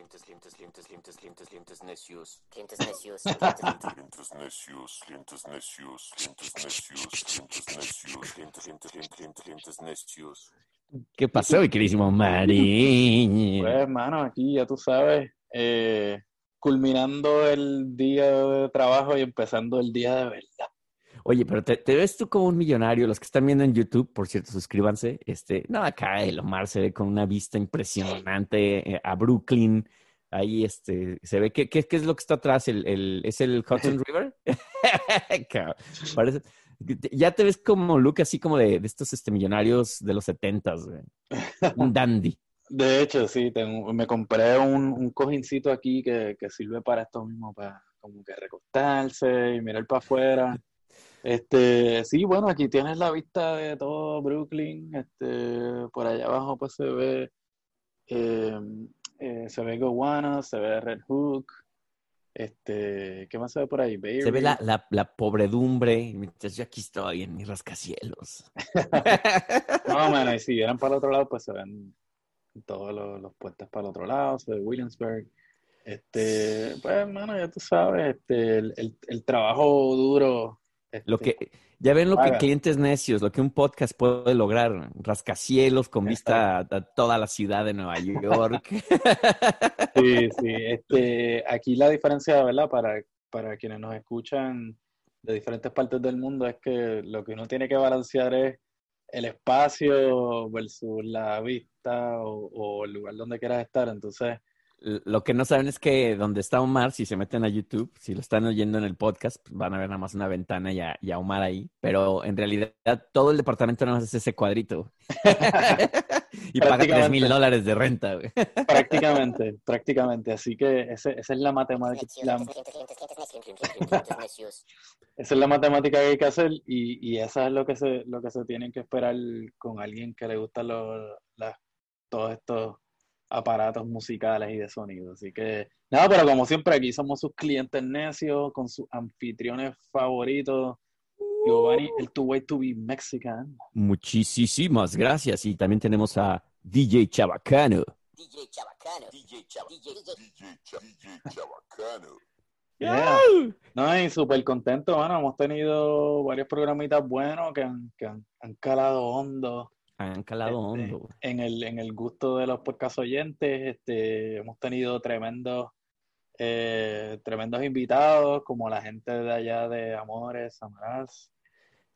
clientes, clientes, clientes, clientes, clientes, clientes necios. Clientes necios. Clientes necios, clientes necios, clientes necios, clientes necios, clientes, clientes, clientes, clientes, clientes necios. ¿Qué pasó, mi queridísimo Mariño? Pues, hermano, aquí ya tú sabes, eh, culminando el día de trabajo y empezando el día de verdad. Oye, pero te, te ves tú como un millonario. Los que están viendo en YouTube, por cierto, suscríbanse. Este, no, acá el Omar se ve con una vista impresionante eh, a Brooklyn. Ahí este, se ve que, ¿qué, qué es lo que está atrás? ¿El, el, ¿Es el Hudson River? Parece- ya te ves como look así como de, de estos este, millonarios de los setentas. Un dandy. De hecho, sí, tengo- me compré un, un cojincito aquí que, que sirve para esto mismo, para como que recostarse y mirar para afuera. Este, sí, bueno, aquí tienes la vista de todo Brooklyn. Este, por allá abajo pues se ve, eh, eh, se ve Gowanus, se ve Red Hook. Este, ¿qué más se ve por ahí? Se ve la, la, la pobredumbre mientras yo aquí estoy en mis rascacielos. Más o menos, y si vieran para el otro lado, pues se ven todos los, los puentes para el otro lado, se ve Williamsburg. Este, pues, hermano, ya tú sabes, este, el, el, el trabajo duro. Lo este, que, ya ven lo que clientes necios, lo que un podcast puede lograr. Rascacielos con vista a, a toda la ciudad de Nueva York. Sí, sí, este, aquí la diferencia, ¿verdad? Para, para quienes nos escuchan de diferentes partes del mundo es que lo que uno tiene que balancear es el espacio versus la vista o, o el lugar donde quieras estar. Entonces, Lo que no saben es que donde está Omar, si se meten a YouTube, si lo están oyendo en el podcast, pues van a ver nada más una ventana y a, y a Omar ahí. Pero en realidad todo el departamento nada más es ese cuadrito. y paga tres mil Prácticamente. dólares de renta, güey. prácticamente, prácticamente. Así que ese- esa es la matemática, la- esa es la matemática que hay que hacer y, y esa es lo que se, lo que se tienen que esperar con alguien que le gustan los, las- todos estos aparatos musicales y de sonido. Así que, nada, pero como siempre aquí somos sus clientes necios con sus anfitriones favoritos. Giovanni, el Two Way to Be Mexican. Muchísimas gracias. Y también tenemos a DJ Chabacano. DJ Chabacano. DJ Chava, DJ, Chabacano. Yeah. No, y súper contento, mano. Hemos tenido varios programitas buenos que han, que han, han calado hondo Han calado Este, hondo. güey. en el, en el gusto de los podcast oyentes. Este, hemos tenido tremendos, eh, tremendos invitados, como la gente de allá de Amores, Amarás.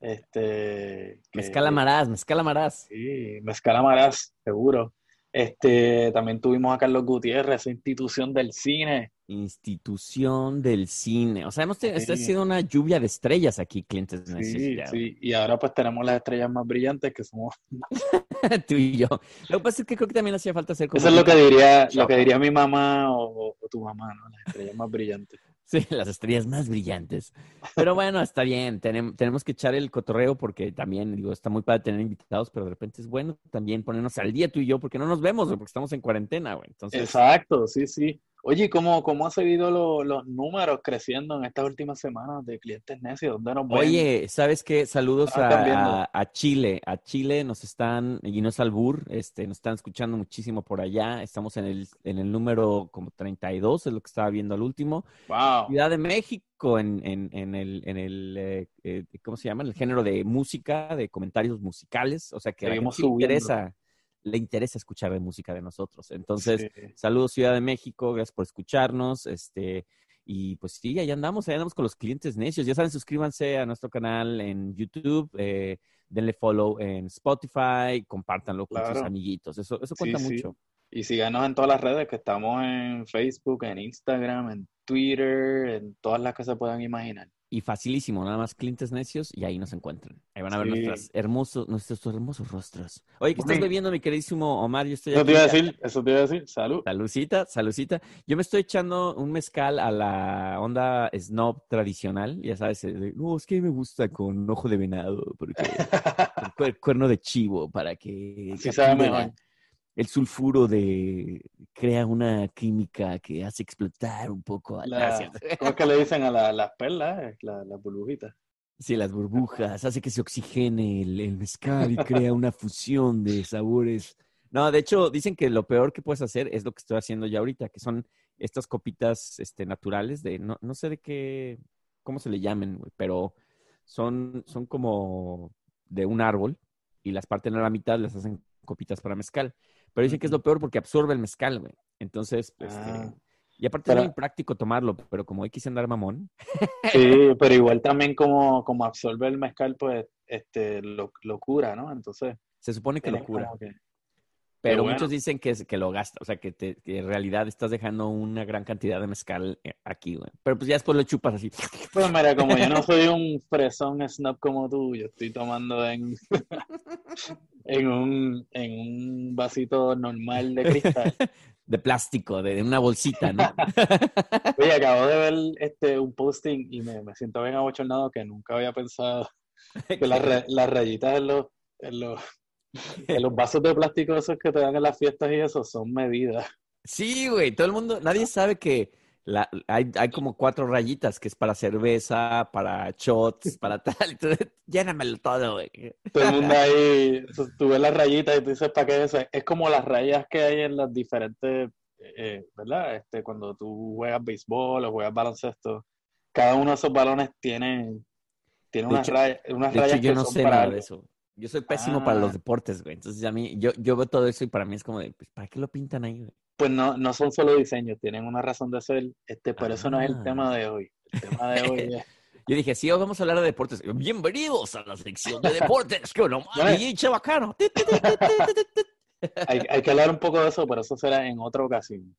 Este, que- Mezcal Amarás, Mezcal Amarás. Sí, Mezcal Amarás, seguro. Este, también tuvimos a Carlos Gutiérrez, esa institución del cine. Institución del cine. O sea, hemos tenido, esta ha sido una lluvia de estrellas aquí, clientes. Sí, sí. Y ahora pues tenemos las estrellas más brillantes que somos Tú y yo. Lo que pasa es que creo que también hacía falta hacer como Eso es lo que diría, lo que diría mi mamá o, o tu mamá, ¿no? Las estrellas más brillantes. Sí, las estrellas más brillantes. Pero bueno, está bien. Tenem- tenemos que echar el cotorreo porque también, digo, está muy padre tener invitados, pero de repente es bueno también ponernos al día tú y yo porque no nos vemos, porque estamos en cuarentena, güey. Entonces, Exacto, sí, sí. Oye, ¿cómo, cómo han seguido lo- los números creciendo en estas últimas semanas de clientes necios? ¿Dónde nos? Oye, ¿sabes qué? Saludos Ah, a, a- a Chile. A Chile nos están, y no es albur, este, nos están escuchando muchísimo por allá. Estamos en el, en el número como 32, es lo que estaba viendo al último. Wow. Ciudad de México, en, en, en el, en el eh, eh, ¿cómo se llama? En el género de música, de comentarios musicales. O sea que a la gente Seguimos interesa, le interesa escuchar de música de nosotros. Entonces, Sí. Saludos Ciudad de México, gracias por escucharnos. Este, y pues sí, ahí andamos, ahí andamos con los clientes necios. Ya saben, suscríbanse a nuestro canal en YouTube, eh, denle follow en Spotify, compártanlo con sus amiguitos. Eso, eso cuenta sí. mucho. Y síganos en todas las redes, que estamos en Facebook, en Instagram, en Twitter, en todas las que se puedan imaginar. Y facilísimo, nada más clientes necios y ahí nos encuentran. Ahí van a ver Sí. nuestras hermosos, nuestros hermosos rostros. Oye, ¿qué estás bebiendo, mi queridísimo Omar? Yo estoy Eso aquí. te iba a decir, eso te iba a decir. Salud. Salucita, salucita. Yo me estoy echando un mezcal a la onda snob tradicional, ya sabes, eh, de, no, es que me gusta con ojo de venado, porque cuerno de chivo, para que, que sabe mejor. La- el sulfuro de crea una química que hace explotar un poco a La- ¿Cómo es que le dicen a la- las perlas? La- Las burbujitas. Sí, las burbujas, hace que se oxigene el, el mezcal y crea una fusión de sabores No, de hecho, dicen que lo peor que puedes hacer es lo que estoy haciendo ya ahorita, que son estas copitas este, naturales de, no, no sé de qué, cómo se le llamen, güey, pero son, son como de un árbol y las parten a la mitad, las hacen copitas para mezcal. Pero dicen que es lo peor porque absorbe el mezcal, güey. Entonces, Ah. y aparte Pero- es muy práctico tomarlo, pero como hay que andar mamón, Sí, pero igual también como, como absorbe el mezcal, pues este, lo, lo cura, ¿no? Entonces, se supone que lo cura. que- Pero bueno. muchos dicen que, que lo gasta, o sea, que, te- que en realidad estás dejando una gran cantidad de mezcal eh, aquí, güey. Pero pues ya después lo chupas así. Pues mira, como yo no soy un fresón snob como tú, yo estoy tomando en, en un, en un vasito normal de cristal. De plástico, de, de una bolsita, ¿no? Oye, acabo de ver este, un posting y me, me siento bien abochornado que nunca había pensado que las, ra- las rayitas en los, en los, en los vasos de plástico esos que te dan en las fiestas y eso son medidas. Sí, güey, todo el mundo, nadie sabe que la, hay, hay como cuatro rayitas, que es para cerveza, para shots, para tal. Entonces, llénamelo todo, güey. Todo el mundo ahí, tú, ves las rayitas y tú dices, ¿para qué es eso? Es como las rayas que hay en las diferentes, eh, ¿verdad? Este, cuando tú juegas béisbol o juegas baloncesto, cada uno de esos balones tiene, tiene unas, hecho- rayas, unas De rayas hecho, yo que no son sé para nada de eso. Yo soy pésimo para Ah. los deportes, güey. Entonces, a mí, yo, yo veo todo eso y para mí es como de, pues, ¿para qué lo pintan ahí, güey? Pues no, no son solo diseños, tienen una razón de ser, este, pero eso no es el Ah. tema de hoy. El tema de hoy es Yo dije, sí, hoy vamos a hablar de deportes. Bienvenidos a la sección de deportes. ¡Qué no Bueno. pinche bacano! hay, hay que hablar un poco de eso, pero eso será en otra ocasión.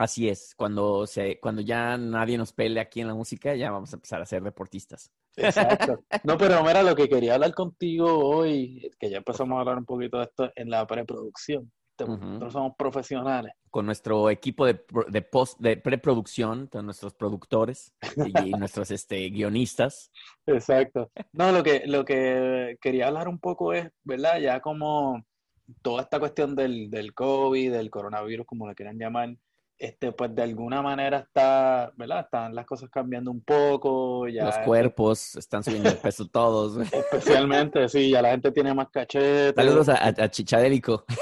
Así es, cuando, se, cuando ya nadie nos pele aquí en la música, ya vamos a empezar a ser deportistas. Exacto. No, pero mira, lo que quería hablar contigo hoy, que ya empezamos a hablar un poquito de esto en la preproducción. Nosotros somos profesionales. Con nuestro equipo de, de, post, de preproducción, con nuestros productores y, nuestros este, guionistas. Exacto. No, lo que, lo que quería hablar un poco es, ¿verdad? Ya como toda esta cuestión del, del COVID, del coronavirus, como le quieran llamar, este, pues de alguna manera está, ¿verdad? Están las cosas cambiando un poco, ya Los cuerpos están subiendo de peso todos. especialmente, sí, ya la gente tiene más cachete. Saludos a, a, a Chichadélico.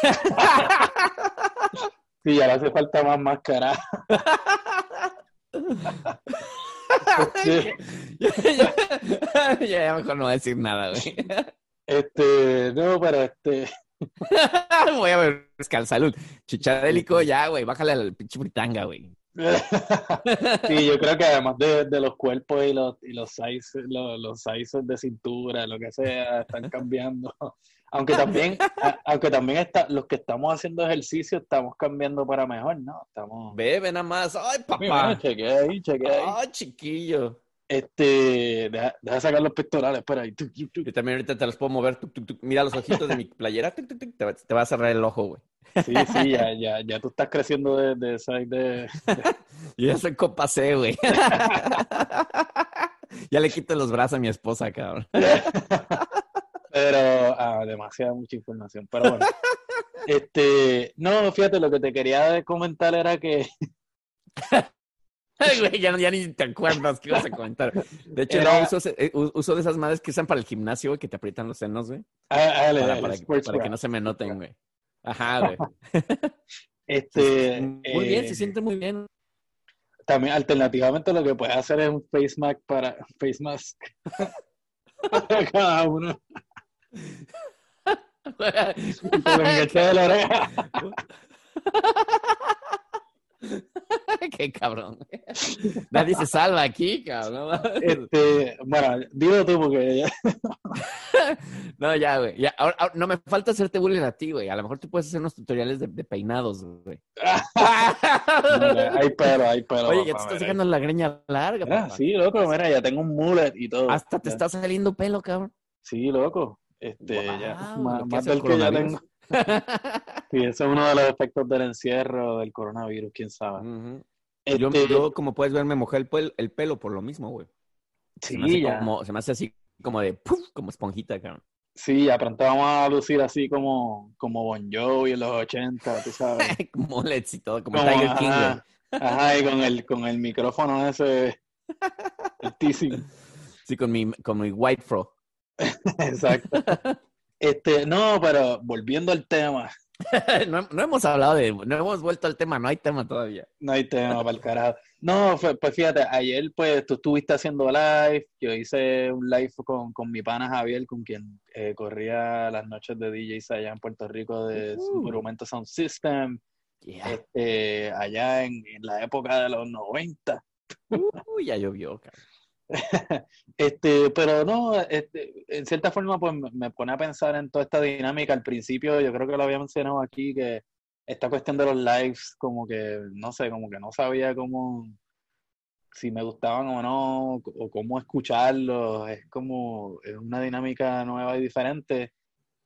Sí, ya le hace falta más máscara. Ya, ya mejor no voy a decir nada, güey. este, no, pero este, Voy a ver salud. Chichadélico, ya, güey, bájale al pinche fritanga, güey. sí, yo creo que además de, de los cuerpos y los, y los sizes, los, los sizes de cintura, lo que sea, están cambiando. Aunque también, a- aunque también está, los que estamos haciendo ejercicio estamos cambiando para mejor, ¿no? Estamos. Bebe nada más. Ay, Mira, papá. chequea ahí, chequea ahí. Ay, chiquillo. Este, deja, deja sacar los pectorales, espera ahí. Tuc, tuc, tuc. Yo también ahorita te los puedo mover. Mira los ojitos de mi playera. Te, va- te va a cerrar el ojo, güey. Sí, sí, ya, ya, ya tú estás creciendo de, de de, Yo ya soy copa C, güey. ya le quito los brazos a mi esposa, cabrón. Pero, ah, demasiada mucha información. Pero bueno. Este, no, fíjate, lo que te quería comentar era que, Ay, güey, ya, ya ni te acuerdas qué ibas a comentar. De hecho, Era- no, uso, eh, u- uso de esas madres que usan para el gimnasio, güey, que te aprietan los senos, güey. ah, dale, Para, dale, para, sports para que no se me noten, güey. Ajá, güey. Este, muy bien, eh, se siente muy bien. También, alternativamente, lo que puedes hacer es un face mask para, face mask para cada uno. Te lo de la oreja. Qué cabrón. Nadie se salva aquí, cabrón. Este, bueno, dilo tú porque ya, No, ya, güey. Ya, ahora, ahora- no me falta hacerte bullying a ti, güey. A lo mejor tú puedes hacer unos tutoriales de, de peinados, güey. hay pelo, hay pelo. Oye, ya te estás mira. dejando la greña larga, Ah, papá. sí, loco, mira, ya tengo un mullet y todo. Hasta te Ya. está saliendo pelo, cabrón. Sí, loco. Este, ya, más, más del que ya tengo. Sí, ese es uno de los efectos del encierro del coronavirus, quién sabe. Ujú. Este, yo, yo, como puedes ver, me mojé el, pel- el pelo por lo mismo, güey. Se, me hace sí, ya, como, se me hace así como de ¡puf! como esponjita, cabrón. sí, pronto vamos a lucir así como, como Bon Jovi en los 80, tú sabes. y todo, como, Como, Tiger King, güey. ajá, ajá, y con el, con el micrófono ese, el teasing. Sí, con mi, con mi white fro. Exacto. Este, no, pero volviendo al tema, no, no hemos hablado de, no hemos vuelto al tema, no hay tema todavía. No hay tema para el carajo. No, pues fíjate, ayer pues tú estuviste haciendo live, yo hice un live con, con mi pana Javier, con quien eh, corría las noches de DJs allá en Puerto Rico de Ujú. Monumento Sound System, Yeah. este, allá en, en la época de los 90. Uy, ya llovió, cabrón. Este, pero no, este, en cierta forma pues me- pone a pensar en toda esta dinámica. Al principio yo creo que lo había mencionado aquí, que esta cuestión de los lives, como que, no sé, como que no sabía cómo, si me gustaban o no, o cómo escucharlos. Es como, una dinámica nueva y diferente.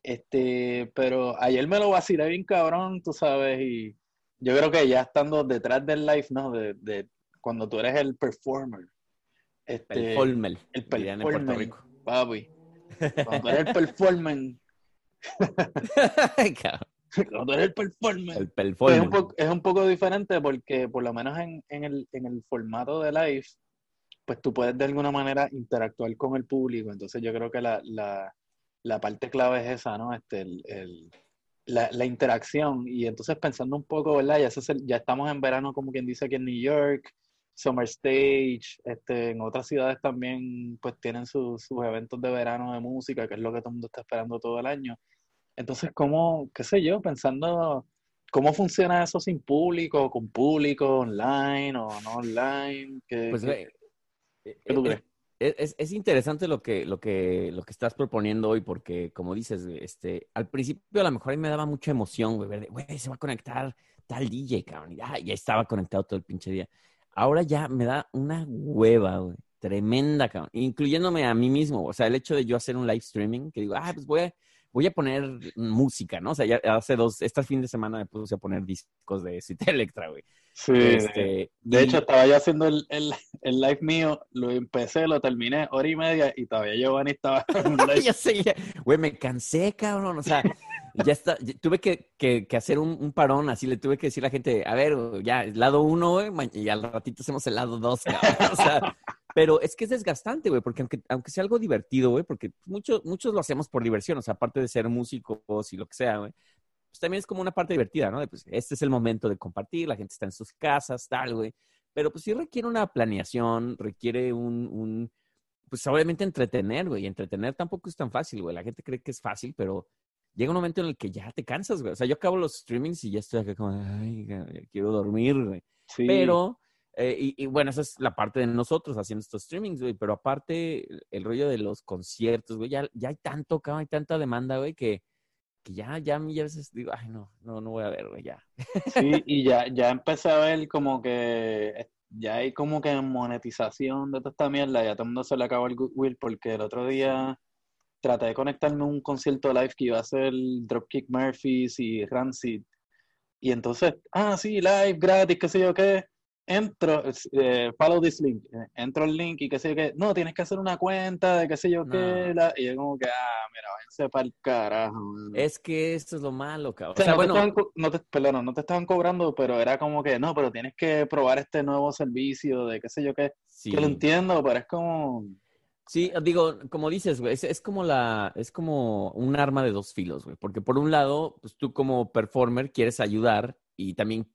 Este, pero ayer me lo vacilé bien cabrón, tú sabes, y yo creo que ya estando detrás del live, ¿no? De, de cuando tú eres el performer. Este, El Folmel, el dirían en Puerto performer, Rico. papi. Cuando eres el performer, cuando eres el performer, el pel pues es, un poco, es un poco diferente porque por lo menos en, en el, en el formato de live, pues tú puedes de alguna manera interactuar con el público. Entonces yo creo que la, la, la parte clave es esa, ¿no? Este, el, el- la, la interacción. Y entonces pensando un poco, ¿verdad? Ya, se ya estamos en verano, como quien dice aquí en New York, Summer Stage, este, en otras ciudades también pues tienen sus sus eventos de verano de música, que es lo que todo el mundo está esperando todo el año. Entonces, ¿cómo, qué sé yo, pensando cómo funciona eso sin público, con público, online o no online? ¿Qué, Pues, qué- güey, qué tú eh, crees? Es, es- es interesante lo que, lo, que, lo que estás proponiendo hoy, porque como dices, este, al principio a lo mejor a mí me daba mucha emoción, güey, güey, se va a conectar tal DJ, cabrón. Y ah, ya estaba conectado todo el pinche día. Ahora ya me da una hueva, güey, tremenda, cabrón, incluyéndome a mí mismo. O sea, el hecho de yo hacer un live streaming, que digo, ah, pues voy a, voy a poner música, ¿no? O sea, ya hace dos, este fin de semana me puse a poner discos de City Electra, güey. Sí, Este, de y- hecho, estaba yo haciendo el, el, el live mío, lo empecé, lo terminé, hora y media, y todavía Giovanni estaba en un live. ya sé, ya- güey, me cansé, cabrón, o sea, ya está, tuve que, que- hacer un, parón, así le tuve que decir a la gente, a ver, ya, el lado uno, güey, y al ratito hacemos el lado dos, cabrón, o sea, pero es que es desgastante, güey, porque aunque, aunque sea algo divertido, güey, porque muchos, muchos lo hacemos por diversión, o sea, aparte de ser músicos y lo que sea, güey, pues también es como una parte divertida, ¿no? De, pues, este es el momento de compartir, la gente está en sus casas, tal, güey, pero pues sí requiere una planeación, requiere un, pues obviamente entretener, güey. Entretener tampoco es tan fácil, güey. La gente cree que es fácil, pero llega un momento en el que ya te cansas, güey. O sea, yo acabo los streamings y ya estoy acá como, ay, ya quiero dormir, güey. Sí, Pero, eh, y, y bueno, esa es la parte de nosotros haciendo estos streamings, güey. Pero aparte, el, rollo de los conciertos, güey, ya, ya hay tanto, cabrón, hay tanta demanda, güey, que, que ya, ya a mí a veces digo, ay, no, no, no voy a ver, güey, ya. sí, y ya, ya empecé a ver como que eh, ya hay como que monetización de toda esta mierda, ya todo el mundo se le acabó el goodwill porque el otro día traté de conectarme a un concierto live que iba a hacer Dropkick Murphys y Rancid. Y entonces, ah, sí, live, gratis, qué sé yo qué. Entro, eh, follow this link. eh, Entro el link y qué sé yo qué. No, tienes que hacer una cuenta de qué sé yo qué. La- y yo como que, ah, mira, váyanse para el carajo. mano". Es que eso es lo malo, cabrón. O sea, O sea, no, bueno, te estaban, co- no te, perdona, no te estaban cobrando, pero era como que, no, pero tienes que probar este nuevo servicio de qué sé yo qué. sí. Que lo entiendo, pero es como... Sí, digo, como dices, güey, es, es como la, es como un arma de dos filos, güey, porque por un lado, pues tú como performer quieres ayudar y también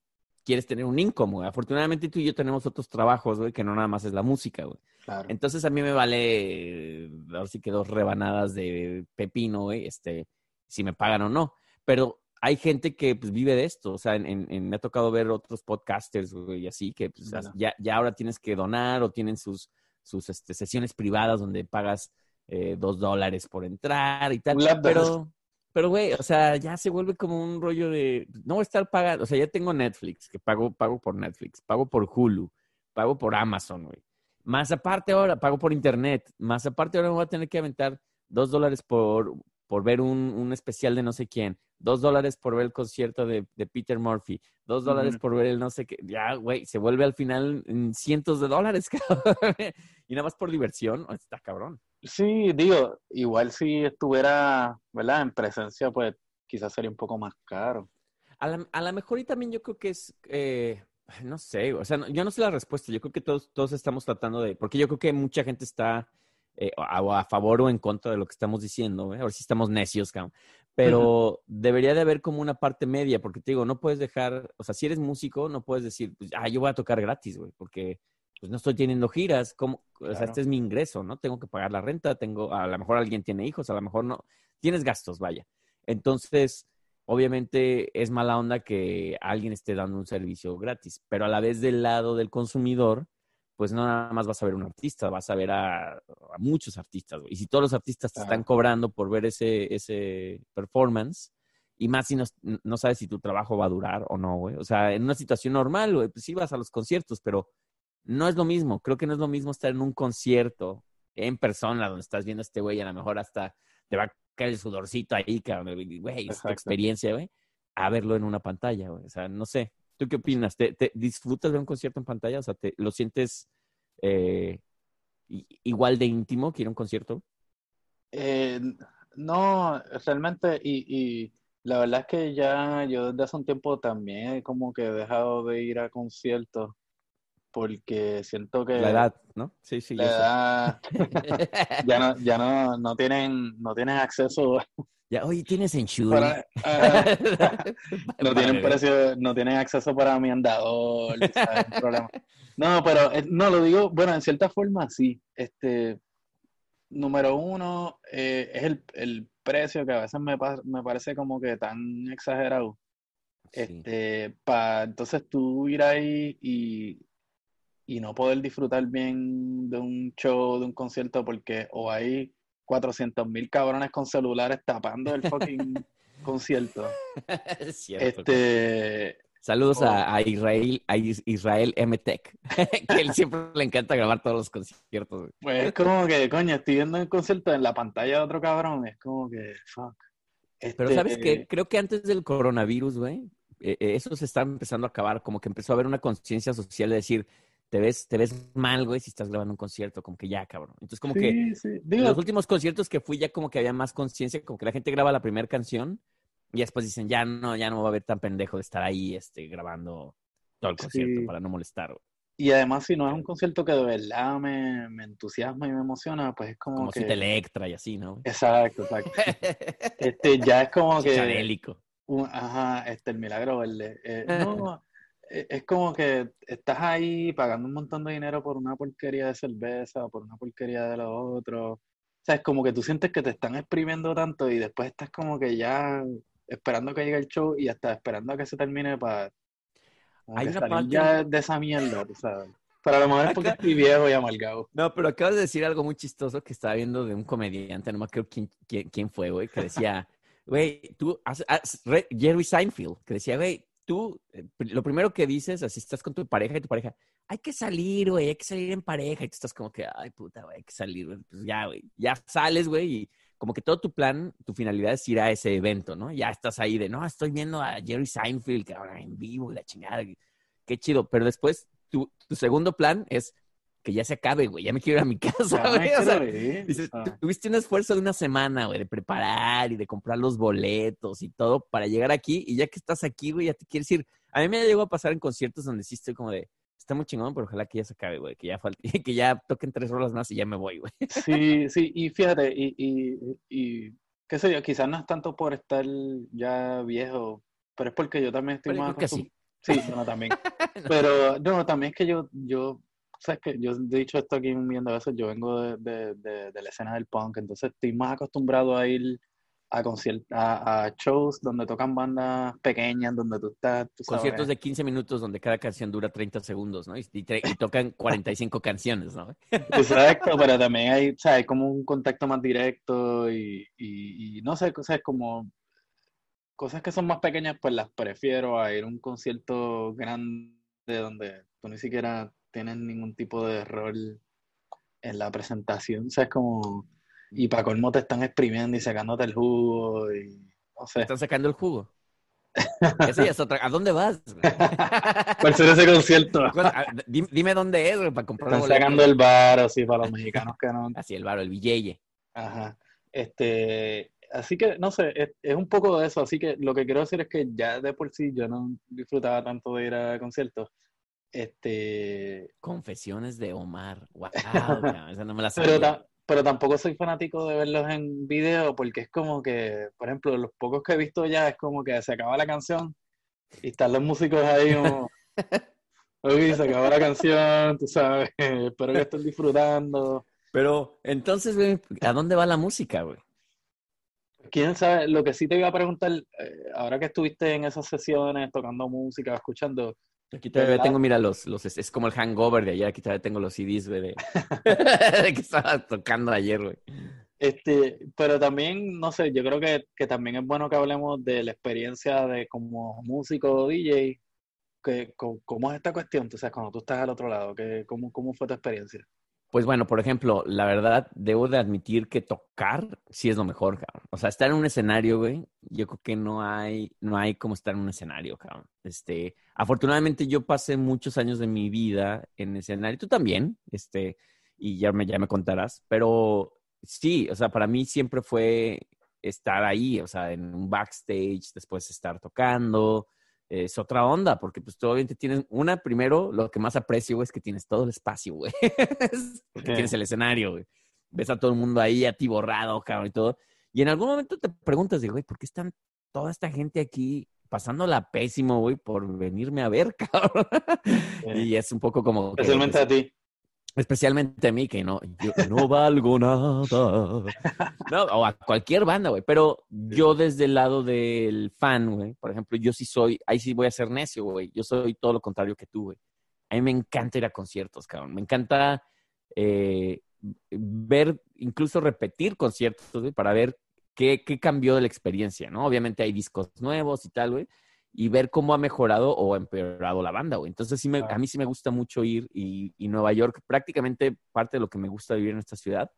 quieres tener un income, güey. Afortunadamente tú y yo tenemos otros trabajos, güey, que no nada más es la música, güey. Claro. Entonces a mí me vale, eh, ahora sí que dos rebanadas de pepino, güey, este, si me pagan o no. Pero hay gente que pues vive de esto, o sea, en, en- en- me ha tocado ver otros podcasters, güey, y así, que pues, ya, ya ahora tienes que donar o tienen sus, sus este, sesiones privadas donde pagas eh, dos dólares por entrar y tal. Pero, pero, güey, o sea, ya se vuelve como un rollo de, no voy a estar pagando, o sea, ya tengo Netflix, que pago, pago por Netflix, pago por Hulu, pago por Amazon, güey. Más aparte ahora, pago por internet. Más aparte ahora me voy a tener que aventar dos dólares por, por ver un, un especial de no sé quién. Dos dólares por ver el concierto de, de Peter Murphy. Dos dólares por ver el no sé qué. Ya, güey, se vuelve al final en cientos de dólares, cabrón. y nada más por diversión. Está cabrón. Sí, digo, igual si estuviera, ¿verdad? En presencia, pues quizás sería un poco más caro. A la, a la mejor y también yo creo que es, eh, no sé, o sea, no- yo no sé la respuesta, yo creo que todos, todos estamos tratando de, porque yo creo que mucha gente está eh, a, favor o en contra de lo que estamos diciendo, güey. Ahora sí estamos necios, cabrón. Pero debería de haber como una parte media, porque te digo, no puedes dejar, o sea, si eres músico, no puedes decir, pues, ah, yo voy a tocar gratis, güey, porque pues no estoy teniendo giras, como, o sea, Claro. este es mi ingreso, ¿no? Tengo que pagar la renta, tengo, a lo mejor alguien tiene hijos, a lo mejor no, tienes gastos, vaya. Entonces, obviamente es mala onda que alguien esté dando un servicio gratis, pero a la vez del lado del consumidor, pues no nada más vas a ver un artista, vas a ver a, a muchos artistas, güey. Y si todos los artistas te están cobrando por ver ese, ese performance, y más si no, no sabes si tu trabajo va a durar o no, güey. O sea, en una situación normal, güey, pues sí vas a los conciertos, pero no es lo mismo. Creo que no es lo mismo estar en un concierto en persona donde estás viendo a este güey, a lo mejor hasta te va a caer el sudorcito ahí, cabrón, güey, es tu experiencia, güey, a verlo en una pantalla, güey. O sea, no sé. ¿Tú qué opinas? ¿Te, te disfrutas de un concierto en pantalla? O sea, te, ¿lo sientes eh, igual de íntimo que ir a un concierto? Eh, no, realmente, y, y la verdad es que ya yo desde hace un tiempo también he como que he dejado de ir a conciertos porque siento que La edad, ¿no? Sí, sí, la edad ya no, ya no, no tienen, no tienen acceso Ya, oye, ¿tienes ajá, no tienen precio, no tienen acceso para mi andador, problema. No, pero eh, no lo digo, bueno, en cierta forma sí. Este, número uno, eh, es el, el precio que a veces me, me parece como que tan exagerado. Sí. Este, para entonces tú ir ahí y, y no poder disfrutar bien de un show, de un concierto, porque o hay 400 mil cabrones con celulares tapando el fucking concierto. Es cierto. Este, Saludos Oh. a, a Israel, a Is- Israel M. Tech, que él siempre le encanta grabar todos los conciertos. güey. pues es como que, coño, estoy viendo el concierto en la pantalla de otro cabrón, es como que, fuck. Pero Este, ¿sabes qué? Creo que antes del coronavirus, güey, eh, eh, eso se está empezando a acabar, como que empezó a haber una conciencia social de decir, te ves, te ves mal, güey, si estás grabando un concierto, como que ya, cabrón. Entonces, como que Sí, sí. en Digo, los últimos conciertos que fui ya como que había más conciencia, como que la gente graba la primera canción y después dicen, ya no, ya no va a haber tan pendejo de estar ahí este, grabando todo el concierto Sí. para no molestar, güey. y además si no es un concierto que de verdad me, me entusiasma y me emociona, pues es como Como que... si te Electra y así, ¿no? Exacto, exacto. Este, ya es como que... Un- ajá, este, el milagro verde. Eh, no, es como que estás ahí pagando un montón de dinero por una porquería de cerveza, por una porquería de lo otro. O sea, es como que tú sientes que te están exprimiendo tanto y después estás como que ya esperando que llegue el show y hasta esperando a que se termine para Hay una parte- ya de esa mierda, tú sabes. Pero a lo mejor es porque Acá- estoy viejo y amargado. No, pero acabas de decir algo muy chistoso que estaba viendo de un comediante, no me acuerdo quién, quién, quién fue, güey, que decía, güey, tú, has- has- Jerry Seinfeld, que decía, güey, tú, eh, lo primero que dices, así estás con tu pareja y tu pareja, hay que salir, güey, hay que salir en pareja, y tú estás como que, ay, puta, güey, hay que salir, güey, pues ya, güey, ya sales, güey, y como que todo tu plan, tu finalidad es ir a ese evento, ¿no? Ya estás ahí de, no, estoy viendo a Jerry Seinfeld, que ahora en vivo, la chingada, qué chido, pero después tu, tu segundo plan es que ya se acabe, güey, ya me quiero ir a mi casa, güey, o sea, quiero ir, Dices, o sea. "Tu- tuviste un esfuerzo de una semana, güey, de preparar y de comprar los boletos y todo para llegar aquí y ya que estás aquí, güey, ya te quieres ir. A mí me llegó a pasar en conciertos donde sí estoy como de, está muy chingón, pero ojalá que ya se acabe, güey, que ya falte, que ya toquen tres rolas más y ya me voy, güey. Sí, sí, y fíjate, y, y, y qué sé yo, quizás no es tanto por estar ya viejo, pero es porque yo también estoy Pero yo más creo que acostum- Sí, bueno, también. Pero no, también es que yo, yo, sabes que yo he dicho esto aquí un millón de veces, yo vengo de, de, de, de la escena del punk, entonces estoy más acostumbrado a ir a a, a shows donde tocan bandas pequeñas, donde tú estás, tú sabes. Conciertos de 15 minutos donde cada canción dura 30 segundos, ¿no? Y, y y tocan 45 canciones, ¿no? Exacto, pero también hay, o sea, hay como un contacto más directo y, y, y no sé, cosas como cosas que son más pequeñas, pues las prefiero a ir a un concierto grande donde tú ni siquiera tienes ningún tipo de rol en la presentación, o sea, es como, y para colmo te están exprimiendo y sacándote el jugo y no sé. Están sacando el jugo. Esa ya es otra. ¿A dónde vas? ¿Cuál será ese concierto? ¿Cuál- a- Dime, dime dónde es, para comprar Están sacando el bar, así, para los mexicanos que no, Así, el baro, el billete. Ajá. Este, así que, no sé, es, es un poco de eso. Así que lo que quiero decir es que ya de por sí yo no disfrutaba tanto de ir a conciertos. Este, Confesiones de Omar. Wow, esa no me la pero, sabía. pero tampoco soy fanático de verlos en video porque es como que, por ejemplo, los pocos que he visto ya es como que se acaba la canción y están los músicos ahí como, oye, se acabó la canción, tú sabes, espero que estén disfrutando. Pero entonces, ¿a dónde va la música, güey? ¿Quién sabe? Lo que sí te iba a preguntar, eh, ahora que estuviste en esas sesiones tocando música, escuchando, Aquí todavía ¿Verdad? tengo, mira, los, los, es como el hangover de ayer. Aquí todavía tengo los CDs, güey, de, de que estaba tocando ayer, güey. Este, pero también, no sé, yo creo que, que también es bueno que hablemos de la experiencia de como músico o DJ, que, co- ¿cómo es esta cuestión? O sea, cuando tú estás al otro lado, que, ¿cómo, cómo fue tu experiencia? Pues bueno, por ejemplo, la verdad, debo de admitir que tocar sí es lo mejor, cabrón. O sea, estar en un escenario, güey, yo creo que no hay, no hay como estar en un escenario, cabrón. Este, afortunadamente yo pasé muchos años de mi vida en escenario, tú también, este, y ya me, ya me contarás, pero sí, o sea, para mí siempre fue estar ahí, o sea, en un backstage, después estar tocando, es otra onda, porque pues tú obviamente tienes, una, primero, lo que más aprecio, güey, es que tienes todo el espacio, güey. porque Sí. tienes el escenario, güey. Ves a todo el mundo ahí atiborrado, cabrón, y todo. Y en algún momento te preguntas, de, güey, ¿por qué están toda esta gente aquí pasándola pésimo, güey, por venirme a ver, cabrón? y es un poco como... que, Especialmente pues, a ti. Especialmente a mí, que no, yo no valgo nada. No, o a cualquier banda, güey. Pero yo desde el lado del fan, güey, por ejemplo, yo sí soy, ahí sí voy a ser necio, güey. Yo soy todo lo contrario que tú, güey. A mí me encanta ir a conciertos, cabrón. Me encanta eh, ver, incluso repetir conciertos, güey, para ver qué, qué cambió de la experiencia, ¿no? Obviamente hay discos nuevos y tal, güey. Y ver cómo ha mejorado o empeorado la banda, güey. Entonces, sí me, a mí sí me gusta mucho ir y, y Nueva York, prácticamente parte de lo que me gusta vivir en esta ciudad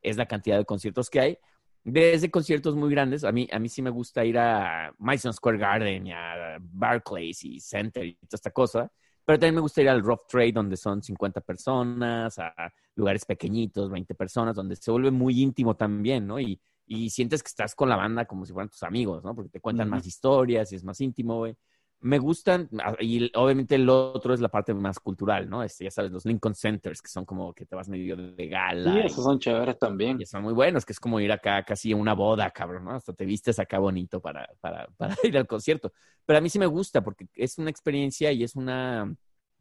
es la cantidad de conciertos que hay. Desde conciertos muy grandes, a mí, a mí sí me gusta ir a Madison Square Garden y a Barclays y Center y toda esta cosa. Pero también me gusta ir al Rough Trade, donde son 50 personas, a lugares pequeñitos, 20 personas, donde se vuelve muy íntimo también, ¿no? Y, y sientes que estás con la banda como si fueran tus amigos, ¿no? Porque te cuentan Ujú. más historias y es más íntimo, güey. Me gustan, ah, y obviamente el otro es la parte más cultural, ¿no? Este, ya sabes, los Lincoln Centers, que son como que te vas medio de gala. Sí, y- esos son chéveres también. y son muy buenos, que es como ir acá casi a una boda, cabrón, ¿no? Hasta te vistes acá bonito para, para, para ir al concierto. Pero a mí sí me gusta porque es una experiencia y es una,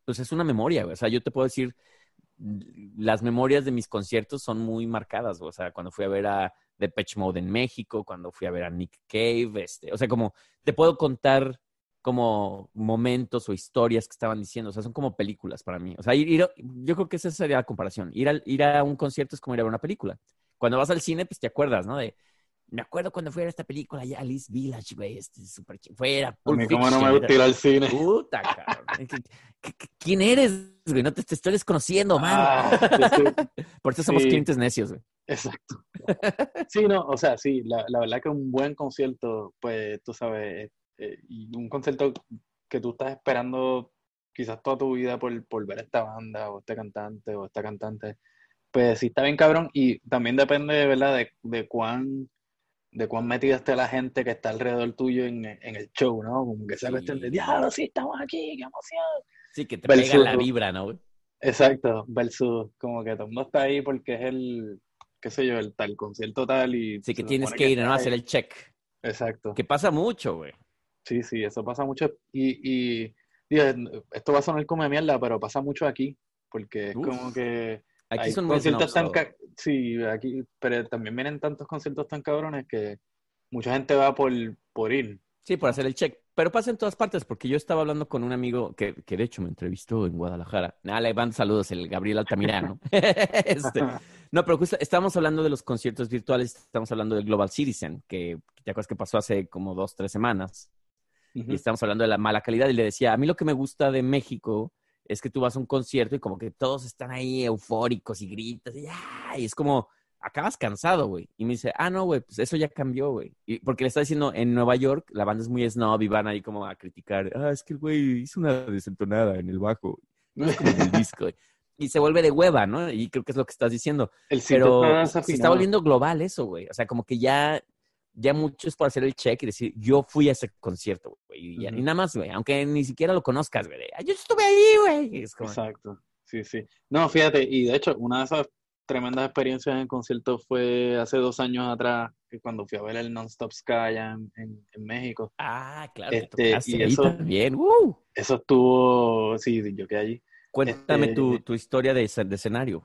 pues es una memoria, güey. O sea, yo te puedo decir, las memorias de mis conciertos son muy marcadas. O sea, cuando fui a ver a Depeche Mode en México, cuando fui a ver a Nick Cave, este, o sea, como te puedo contar como momentos o historias que estaban diciendo, o sea, son como películas para mí. O sea, ir, yo creo que esa sería la comparación. Ir, ir a un concierto es como ir a ver una película. Cuando vas al cine, pues te acuerdas, ¿no? De, me acuerdo cuando fui a ver esta película allá, Alice Village, güey, este súper ch- fuera. A Pulp mí como no me gusta ir al cine. Puta, cabrón. ¿Qué- qué- qué- ¿Quién eres, güey? No te, te estoy desconociendo, man. Ah, Por eso somos sí. clientes necios, güey. Exacto. Sí, no, o sea, sí, la, la verdad que un buen concierto, pues tú sabes, eh, y un concierto que tú estás esperando quizás toda tu vida por, por ver a esta banda o este cantante o esta cantante, pues sí está bien cabrón y también depende, ¿verdad?, de, de cuán, de cuán metida esté la gente que está alrededor tuyo en, en el show, ¿no? Como que esa Sí. cuestión de, diablo, sí, estamos aquí, qué emoción. Sí, que te Versus- pega la vibra, ¿no? Exacto, versus como que todo el mundo está ahí porque es el, qué sé yo, el tal concierto tal y Sí, que tienes que ir, ¿no? A hacer el check. Exacto. Que pasa mucho, güey. Sí, sí, eso pasa mucho. Y, y digo, esto va a sonar como de mierda, pero pasa mucho aquí, porque es Uf. como que Aquí hay son conciertos tan ca- sí, aquí, pero también vienen tantos conciertos tan cabrones que mucha gente va por, por ir. Sí, por hacer el check. Pero pasa en todas partes, porque yo estaba hablando con un amigo que, que de hecho me entrevistó en Guadalajara. Nada, le mando saludos, el Gabriel Altamirano. Este, no, pero justo estábamos hablando de los conciertos virtuales, estamos hablando del Global Citizen, que te acuerdas que pasó hace como dos, tres semanas. Ujú. y estamos hablando de la mala calidad. Y le decía, a mí lo que me gusta de México es que tú vas a un concierto y como que todos están ahí eufóricos y gritas y, ¡ah! y es como, acabas cansado, güey. Y me dice, ah, no, güey, pues eso ya cambió, güey. Y porque le está diciendo, en Nueva York la banda es muy snob y van ahí como a criticar, ah, es que el güey hizo una desentonada en el bajo. No es como en el disco. güey". Y se vuelve de hueva, ¿no? Y creo que es lo que estás diciendo. El Pero se está volviendo global eso, güey. O sea, como que ya, ya mucho es por hacer el check y decir, yo fui a ese concierto, güey. Y, ya- Ujú. y nada más, güey. Aunque ni siquiera lo conozcas, güey. "Ah, Yo estuve ahí, güey. Como, Exacto, sí, sí. No, fíjate, y de hecho, una de esas tremendas experiencias en conciertos fue hace dos años atrás, que cuando fui a ver el Non-Stop Sky allá en, en- en México. Ah, claro, te Este, y ahí eso- también. ¡Uh! Eso estuvo, sí, yo quedé allí. Cuéntame Este- tu, tu historia de, de escenario.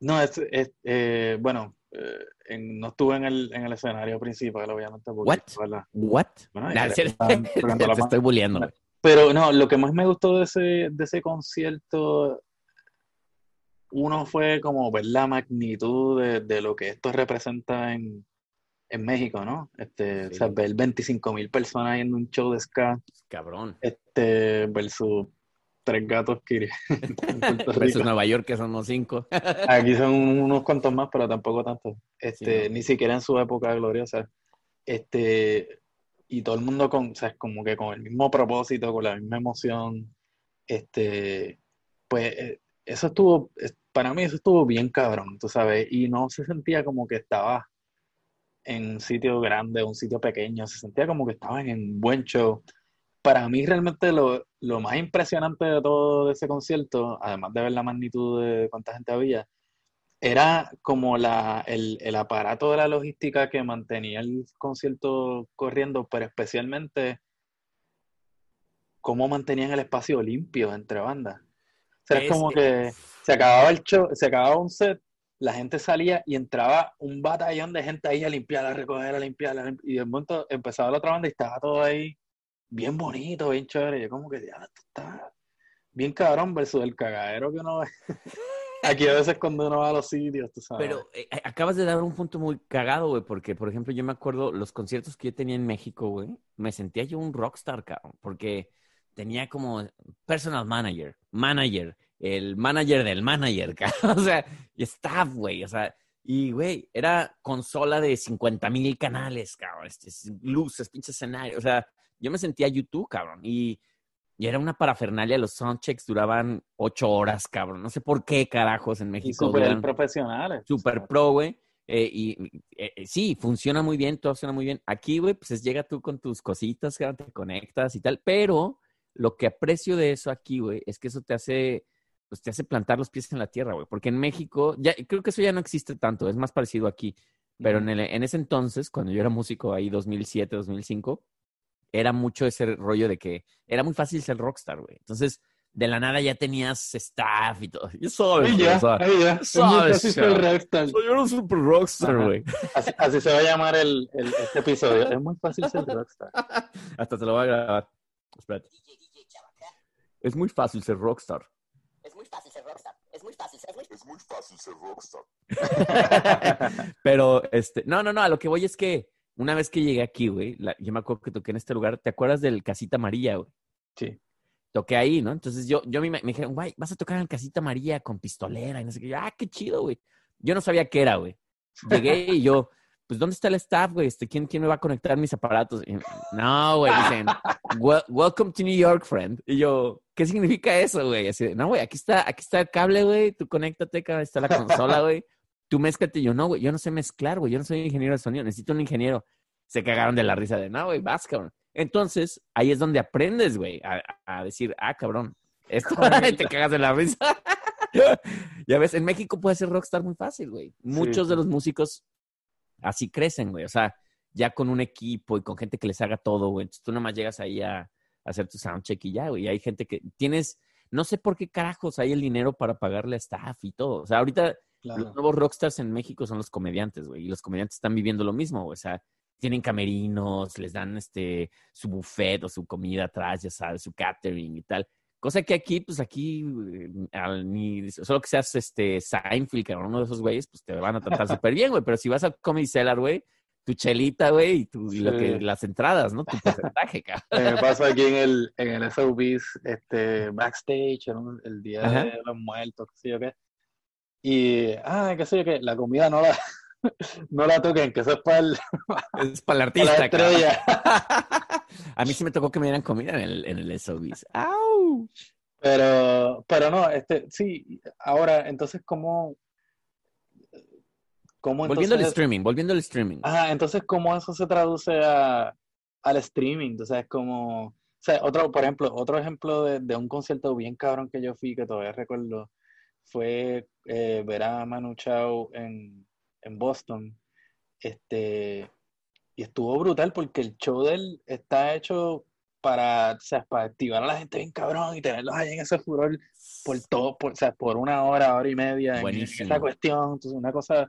No, es, es, eh, bueno, eh, en- no estuve en el, en el escenario principal, obviamente, porque What? ¿What? Bueno, Nah, sí, te, te estoy bulleando. Pero no, lo que más me gustó de ese, de ese concierto, uno fue como ver la magnitud de, de lo que esto representa en, en México, ¿no? Este, o sea, Sí. ver 25 mil personas en un show de ska, Cabrón. este, versus tres gatos que en Versus Rico. Nueva York, que son los cinco. Aquí son unos cuantos más, pero tampoco tantos. Este, Sí, ¿no? ni siquiera en su época gloriosa. Este, y todo el mundo con, o sea, como que con el mismo propósito, con la misma emoción. Este, pues eh, eso estuvo, es- para mí eso estuvo bien cabrón, tú sabes, y no se sentía como que estaba en un sitio grande un sitio pequeño, se sentía como que estaban en un buen show. Para mí realmente lo, lo más impresionante de todo ese concierto, además de ver la magnitud de cuánta gente había, era como la, el, el aparato de la logística que mantenía el concierto corriendo, pero especialmente cómo mantenían el espacio limpio entre bandas. O sea, es Es- como que se acababa el show, se acababa un set, la gente salía y entraba un batallón de gente ahí a limpiar, a recoger, a limpiar, a limpiar, y de momento empezaba la otra banda y estaba todo ahí bien bonito, bien chévere. Yo como que, ya, esto está bien cabrón versus el cagadero que uno ve. Aquí a veces cuando uno va a los sitios, tú sabes. Pero eh, acabas de dar un punto muy cagado, güey, porque, por ejemplo, yo me acuerdo los conciertos que yo tenía en México, güey, me sentía yo un rockstar, cabrón, porque tenía como personal manager, manager, el manager del manager, cabrón, o sea, staff, güey, o sea, y, güey, era consola de 50 mil canales, cabrón, este, luces, pinche escenario, o sea, yo me sentía YouTube, cabrón, y, y era una parafernalia, los soundchecks duraban ocho horas, cabrón, no sé por qué carajos en y México súper duran profesionales. super pro, güey. Eh, y eh, eh, sí, funciona muy bien, todo suena muy bien. Aquí, güey, pues es, llega tú con tus cositas, cabrón, te conectas y tal. Pero lo que aprecio de eso aquí, güey, es que eso te hace, pues te hace plantar los pies en la tierra, güey. Porque en México, ya creo que eso ya no existe tanto, es más parecido aquí. Pero en, el- en ese entonces, cuando yo era músico ahí, 2007, 2005, era mucho ese rollo de que era muy fácil ser rockstar, güey. Entonces, de la nada ya tenías staff y todo. Yo sabes, ya, o sea, sabes, fácil ser cabrón. rockstar. soy un super rockstar, Ajá. güey. Así, así se va a llamar el, el- este episodio. Es muy fácil ser rockstar. Hasta te lo voy a grabar. Espérate. DJ, DJ, Chabacano. Es muy fácil ser rockstar. Es muy fácil ser rockstar. Es muy fácil ser... Es muy fácil ser rockstar. Pero, este, no, no, no, a lo que voy es que una vez que llegué aquí, güey, la- yo me acuerdo que toqué en este lugar, ¿te acuerdas del Casita María, güey? Sí. Toqué ahí, ¿no? Entonces yo, yo me, me dijeron, güey, vas a tocar en el Casita María con pistolera y no sé qué. Yo, ah, qué chido, güey. Yo no sabía qué era, güey. Llegué y yo, pues, ¿dónde está el staff, güey? Este, ¿quién, ¿Quién me va a conectar mis aparatos? Y, no, güey, dicen, "Wel- welcome to New York, friend. Y yo, ¿qué significa eso, güey? Así de, no, güey, aquí está, aquí está el cable, güey, tú conéctate, acá está la consola, güey. Tú mézclate. Y yo, no, güey, yo no sé mezclar, güey, yo no soy ingeniero de sonido, necesito un ingeniero. Se cagaron de la risa de, no, güey, vas, cabrón. Entonces, ahí es donde aprendes, güey, a, a decir, ah, cabrón, esto te cagas de la risa. ya ves, en México puede ser rockstar muy fácil, güey. Muchos sí. de los músicos así crecen, güey. O sea, ya con un equipo y con gente que les haga todo, güey. Entonces tú nomás llegas ahí a, a hacer tu soundcheck y ya, güey. Y hay gente que tienes, no sé por qué carajos hay el dinero para pagarle a staff y todo. O sea, ahorita Claro. los nuevos rockstars en México son los comediantes, güey. Y los comediantes están viviendo lo mismo, güey. O sea, tienen camerinos, les dan este su buffet o su comida atrás, ya sabes, su catering y tal. Cosa que aquí, pues aquí, eh, al- ni, solo que seas este Seinfeld, que uno de esos güeyes, pues te van a tratar súper bien, güey. Pero si vas al Comedy Cellar, güey, tu chelita, güey, y, tu, y lo Sí. que, las entradas, ¿no? Tu porcentaje, cabrón. Eh, Me pasó aquí en el, en el SOBs, este, backstage, el día Ajá. de los muertos, qué sé yo qué. Y, ah, qué sé yo qué, la comida no la, no la toquen, que eso es para el, Es para el para artista, cabrón. estrella. A mí sí me tocó que me dieran comida en el, en el SOBs. ¡Au! Pero, pero no, este, sí, ahora, entonces, ¿cómo, cómo Volviendo al entonces, streaming, volviendo al streaming. ajá, entonces, ¿cómo eso se traduce a, al streaming? O sea, es como, o sea, otro, por ejemplo, otro ejemplo de, de un concierto bien cabrón que yo fui, que todavía recuerdo, fue eh, ver a Manu Chao en, en Boston. Este, y estuvo brutal porque el show de él está hecho para, o sea, para activar a la gente bien cabrón y tenerlos ahí en ese furor por todo, por, o sea, por una hora, hora y media en, en Buenísimo. esa cuestión. Entonces, una cosa,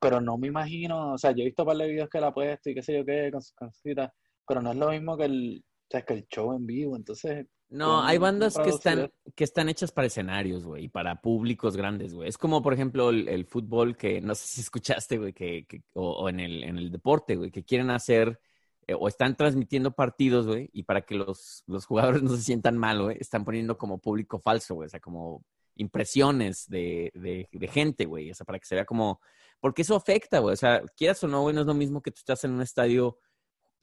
pero no me imagino, o sea, yo he visto un par de videos que él ha puesto y qué sé yo qué, con sus cositas, pero no es lo mismo que el, o sea, que el show en vivo. Entonces, No, ¿Cómo hay bandas que están, que están hechas para escenarios, güey, y para públicos grandes, güey. Es como, por ejemplo, el, el fútbol que no sé si escuchaste, güey, que, que- o, o en el, en el deporte, güey, que quieren hacer eh, o están transmitiendo partidos, güey, y para que los, los jugadores no se sientan mal, güey, están poniendo como público falso, güey, o sea, como impresiones de, de, de gente, güey, o sea, para que se vea como, porque eso afecta, güey, o sea, quieras o no, güey, no es lo mismo que tú estás en un estadio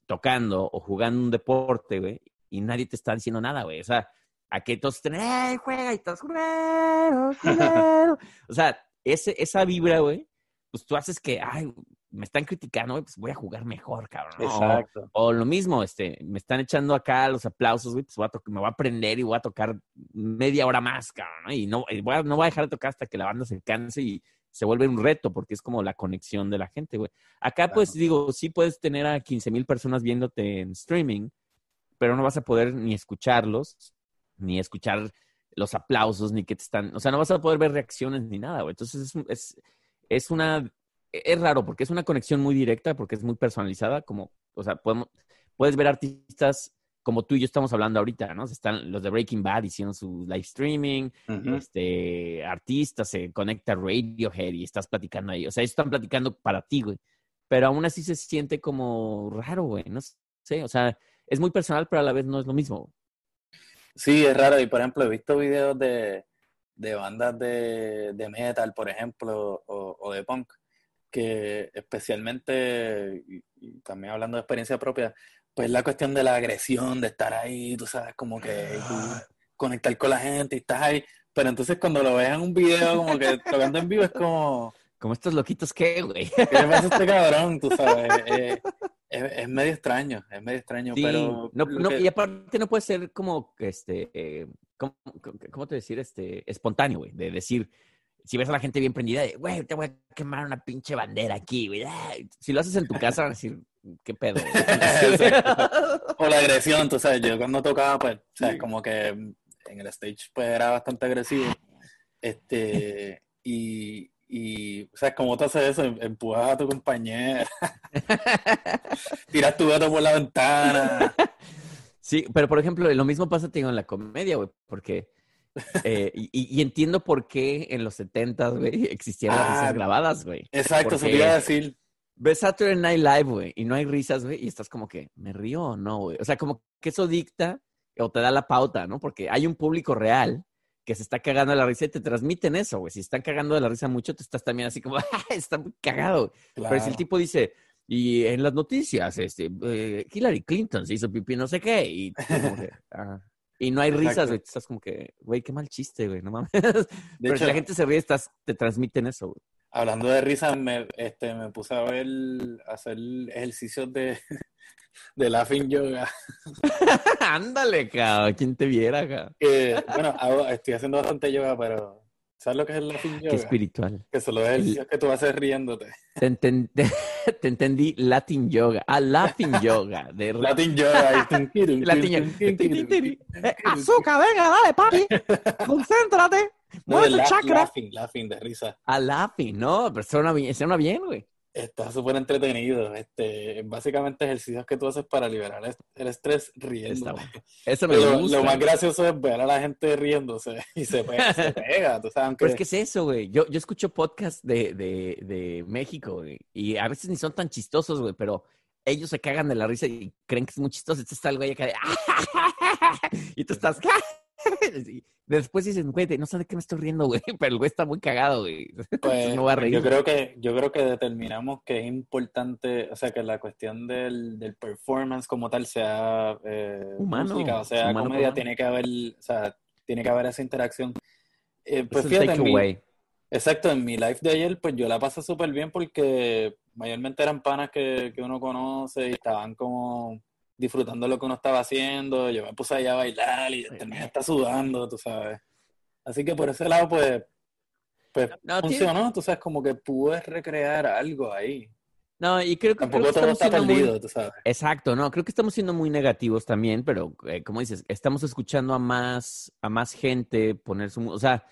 tocando o jugando un deporte, güey, y nadie te está diciendo nada, güey, o sea, a que todos estén, ¡ay, juega! Y todos, ¡culero, culero! O sea, ese, esa vibra, güey, pues tú haces que, ay, me están criticando, güey, pues voy a jugar mejor, cabrón. ¿no? exacto. O lo mismo, este, me están echando acá los aplausos, güey, pues voy a me voy a aprender y voy a tocar media hora más, cabrón, ¿no? Y no, y voy a- no voy a dejar de tocar hasta que la banda se canse y se vuelve un reto, porque es como la conexión de la gente, güey. Acá, pues, digo, sí puedes tener a 15 mil personas viéndote en streaming, pero no vas a poder ni escucharlos, ni escuchar los aplausos, ni que te están, o sea, no vas a poder ver reacciones ni nada, güey. Entonces, es, es, es una, es raro, porque es una conexión muy directa, porque es muy personalizada, como, o sea, podemos, puedes ver artistas como tú y yo estamos hablando ahorita, ¿no? Están los de Breaking Bad hicieron su live streaming, Ujú. este, artistas, se conecta Radiohead y estás platicando ahí. O sea, ellos están platicando para ti, güey. Pero aún así se siente como raro, güey. No sé, o sea, es muy personal, pero a la vez no es lo mismo. Sí, es raro. Y por ejemplo, he visto videos de, de bandas de, de metal, por ejemplo, o, o de punk, que especialmente, y, y también hablando de experiencia propia, pues la cuestión de la agresión, de estar ahí, tú sabes, como que conectar con la gente y estás ahí. Pero entonces cuando lo ves en un video, como que tocando en vivo, es como, Como estos loquitos que, güey. ¿qué le pasa a este cabrón? Tú sabes, Eh, es, es medio extraño, es medio extraño, Sí, pero no, no, que- y aparte no puede ser como, este, eh, ¿cómo, cómo- te decir? Este, espontáneo, güey, de decir, si ves a la gente bien prendida, de, güey, te voy a quemar una pinche bandera aquí, güey. ay". Si lo haces en tu casa, van a decir, ¿qué pedo? güey?" O la agresión, tú sabes, yo cuando tocaba, pues, o sea, como que en el stage, pues, era bastante agresivo. Este, y, y, o sea, como tú haces eso, Em- empujas a tu compañera, tiras tu gato por la ventana. Sí, pero por ejemplo, lo mismo pasa, te digo, en la comedia, güey, porque... eh, y, y entiendo por qué en los 70, güey, existían las Ah, risas grabadas, güey. Exacto, se Porque- te iba a decir. Ves Saturday Night Live, güey, y no hay risas, güey, y estás como que, ¿me río o no, güey? O sea, como que eso dicta o te da la pauta, ¿no? Porque hay un público real que se está cagando de la risa y te transmiten eso, güey. Si están cagando de la risa mucho, te estás también así como, ¡ah, está muy cagado! Pero si el Claro. tipo dice, y en las noticias, este, eh, Hillary Clinton se hizo pipí no sé qué, y, tú como que, ah. y no hay risas, güey. Estás como que, güey, qué mal chiste, güey, no mames. De Pero si la gente se ríe, estás, te transmiten eso, güey. hablando de risas, me, este, me puse a ver, hacer ejercicios de, de laughing yoga. Ándale, cabrón, ¿quién te viera, cabrón? Bueno, hago- estoy haciendo bastante yoga, pero ¿sabes lo que es el laughing Qué yoga? espiritual. Que son los ejercicios que tú haces riéndote. Te, enten- te entendí Latin yoga. Ah, Latin yoga. De Latin yoga. y- Latin yoga. Eh, azúcar, venga, dale, papi. Concéntrate. No, Mueve el tu chakra. laughing, laughing de risa. A Latin, no, pero suena bien, suena bien, güey. Está súper entretenido. Este, básicamente ejercicios que tú haces para liberar el- estrés riendo. Eso me Lo, gusta. lo más gracioso es ver a la gente riéndose y se pega, se pega, tú sabes, aunque Pero es que es eso, güey. Yo, yo escucho podcasts de, de, de México, güey. Y a veces ni son tan chistosos, güey, pero ellos se cagan de la risa y creen que es muy chistoso. Entonces está el güey acá de... Y tú estás... Después dicen, güey, no sé de qué me estoy riendo, güey. Pero el güey está muy cagado, güey. pues, no va a reír. yo creo que yo creo que determinamos que es importante, o sea, que la cuestión del, del performance como tal sea eh, Humano, música, o sea, humano comedia humano. tiene que haber, o sea, tiene que haber esa interacción. Eh, pues fíjate, en mi-. Exacto, en mi live de ayer, pues yo la pasé súper bien porque mayormente eran panas que, que uno conoce y estaban como disfrutando lo que uno estaba haciendo. Yo me puse allá a bailar y terminé hasta sudando, tú sabes. Así que por ese lado, pues, pues No, funcionó, tú sabes, como que pude recrear algo ahí. No, y creo que, creo Tampoco que todo está siendo muy- perdido, tú sabes. Exacto, no, creo que estamos siendo muy negativos también, pero eh, como dices, estamos escuchando a más, a más gente poner su, o sea,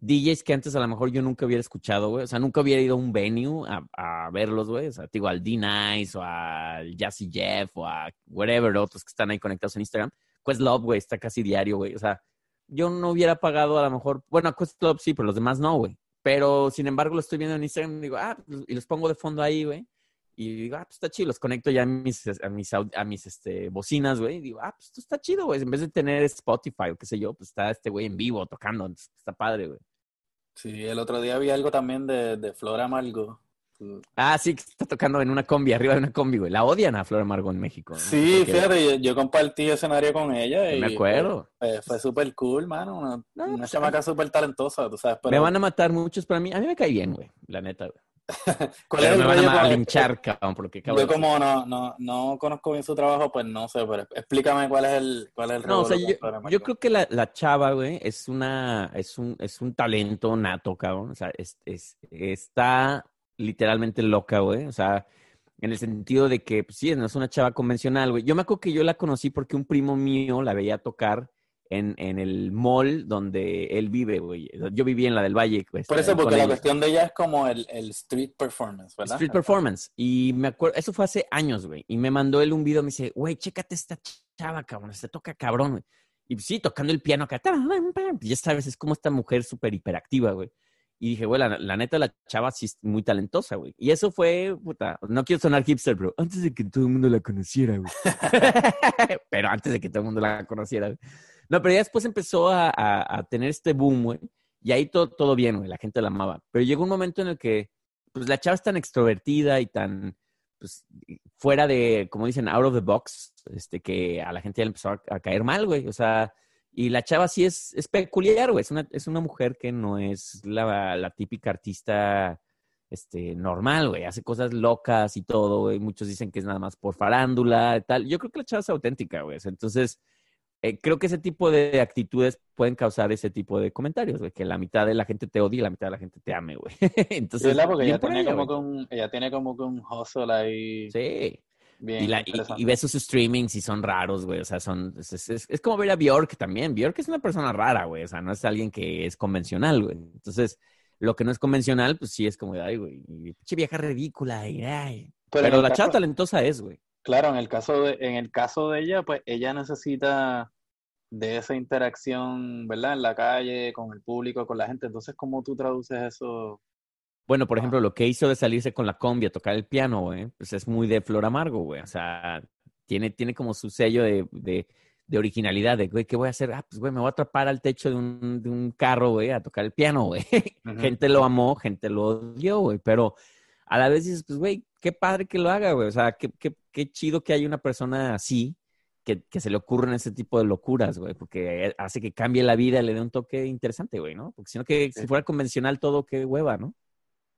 DJs que antes a lo mejor yo nunca hubiera escuchado, güey, o sea, nunca hubiera ido a un venue a, verlos, güey, o sea, digo, al D-Nice o al Jazzy Jeff o a whatever, otros que están ahí conectados en Instagram. Questlove, güey, está casi diario, güey, o sea, yo no hubiera pagado a lo mejor, bueno, a Questlove sí, pero los demás no, güey, pero sin embargo lo estoy viendo en Instagram y digo, ah, pues, y los pongo de fondo ahí, güey. Y digo, ah, pues está chido, los conecto ya a mis, a mis, a mis este, bocinas, güey. Y digo, ah, pues esto está chido, güey. En vez de tener Spotify o qué sé yo, pues está este güey en vivo tocando. está padre, güey. Sí, el otro día vi algo también de, de Flor Amargo. Ah, sí, que está tocando en una combi, arriba de una combi, güey. La odian a Flor Amargo en México. ¿no? Sí, Porque- fíjate, yo, yo compartí escenario con ella y Me acuerdo. Fue, fue súper cool, mano. Una, No, una pues, chamaca súper talentosa, tú sabes. Pero, Me van a matar muchos, pero a mí, a mí me cae bien, güey. La neta, güey. ¿cuál es el me rollo a linchar, cabrón, porque cabrón. Yo como no, no, no conozco bien su trabajo, pues no sé, pero explícame cuál es el, cuál es el No, o sea, yo creo que la, la chava, güey, es una, es un, es un talento nato, cabrón. O sea, es, es- está literalmente loca, güey. O sea, en el sentido de que, pues, sí, no es una chava convencional, güey. Yo me acuerdo que yo la conocí porque un primo mío la veía tocar en, en el mall donde él vive, güey. Yo viví en la del Valle, pues. Por eso, ahí con porque la cuestión de ella es como el, el street performance, ¿verdad? Street Performance. Y me acuerdo, eso fue hace años, güey. Y me mandó él un video, me dice, güey, chécate esta chava, cabrón, se toca cabrón, güey. Y sí, tocando el piano acá. Ya sabes, es como esta mujer súper hiperactiva, güey. Y dije, güey, la, la neta, la chava sí es muy talentosa, güey. Y eso fue, puta, no quiero sonar hipster, bro. Antes de que todo el mundo la conociera, güey. pero antes de que todo el mundo la conociera, güey. No, pero ya después empezó a, a- tener este boom, güey. Y ahí todo, todo bien, güey. La gente la amaba. Pero llegó un momento en el que, pues, la chava es tan extrovertida y tan, pues, fuera de, como dicen, out of the box, este, que a la gente ya le empezó a, caer mal, güey. O sea, y la chava sí es, es peculiar, güey. Es una, es una mujer que no es la, la típica artista este, normal, güey. Hace cosas locas y todo, güey. Muchos dicen que es nada más por farándula y tal. Yo creo que la chava es auténtica, güey. Entonces, eh, creo que ese tipo de actitudes pueden causar ese tipo de comentarios, güey. Que la mitad de la gente te odie y la mitad de la gente te ame, güey. Entonces. Porque ella tiene, ella, como un, ella tiene como que un hustle ahí Sí. bien Y, la, y, ves sus streamings y son raros, güey. O sea, son. Es, es- es- es como ver a Bjork también. Bjork es una persona rara, güey. O sea, no es alguien que es convencional, güey. Entonces, lo que no es convencional, pues sí es como, ay, güey. Pinche vieja ridícula. Y, ay. Pero, el la chava talentosa es, güey. Claro, en el caso de, en el caso de ella, pues ella necesita de esa interacción, ¿verdad? En la calle, con el público, con la gente. Entonces, ¿cómo tú traduces eso? Bueno, por Ah. ejemplo, lo que hizo de salirse con la combi a tocar el piano, güey, pues es muy de Flor Amargo, güey. O sea, tiene, tiene como su sello de, de, de originalidad, de, güey, ¿qué voy a hacer? Ah, pues, güey, me voy a atrapar al techo de un, de un carro, güey, a tocar el piano, güey. Gente lo amó, gente lo odió, güey, pero a la vez dices, pues, güey, qué padre que lo haga, güey. O sea, qué, qué, qué chido que haya una persona así que, que se le ocurran ese tipo de locuras, güey, porque hace que cambie la vida, le dé un toque interesante, güey, ¿no? Porque si no, que Sí. si fuera convencional todo, qué hueva, ¿no?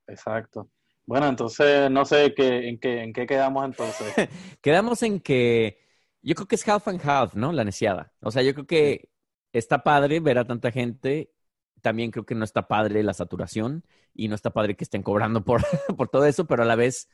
Exacto. Bueno, entonces, no sé qué, en qué, en qué quedamos entonces. Quedamos en que yo creo que es half and half, ¿no? La neciada. O sea, yo creo que está padre ver a tanta gente. También creo que no está padre la saturación y no está padre que estén cobrando por, por todo eso, pero a la vez,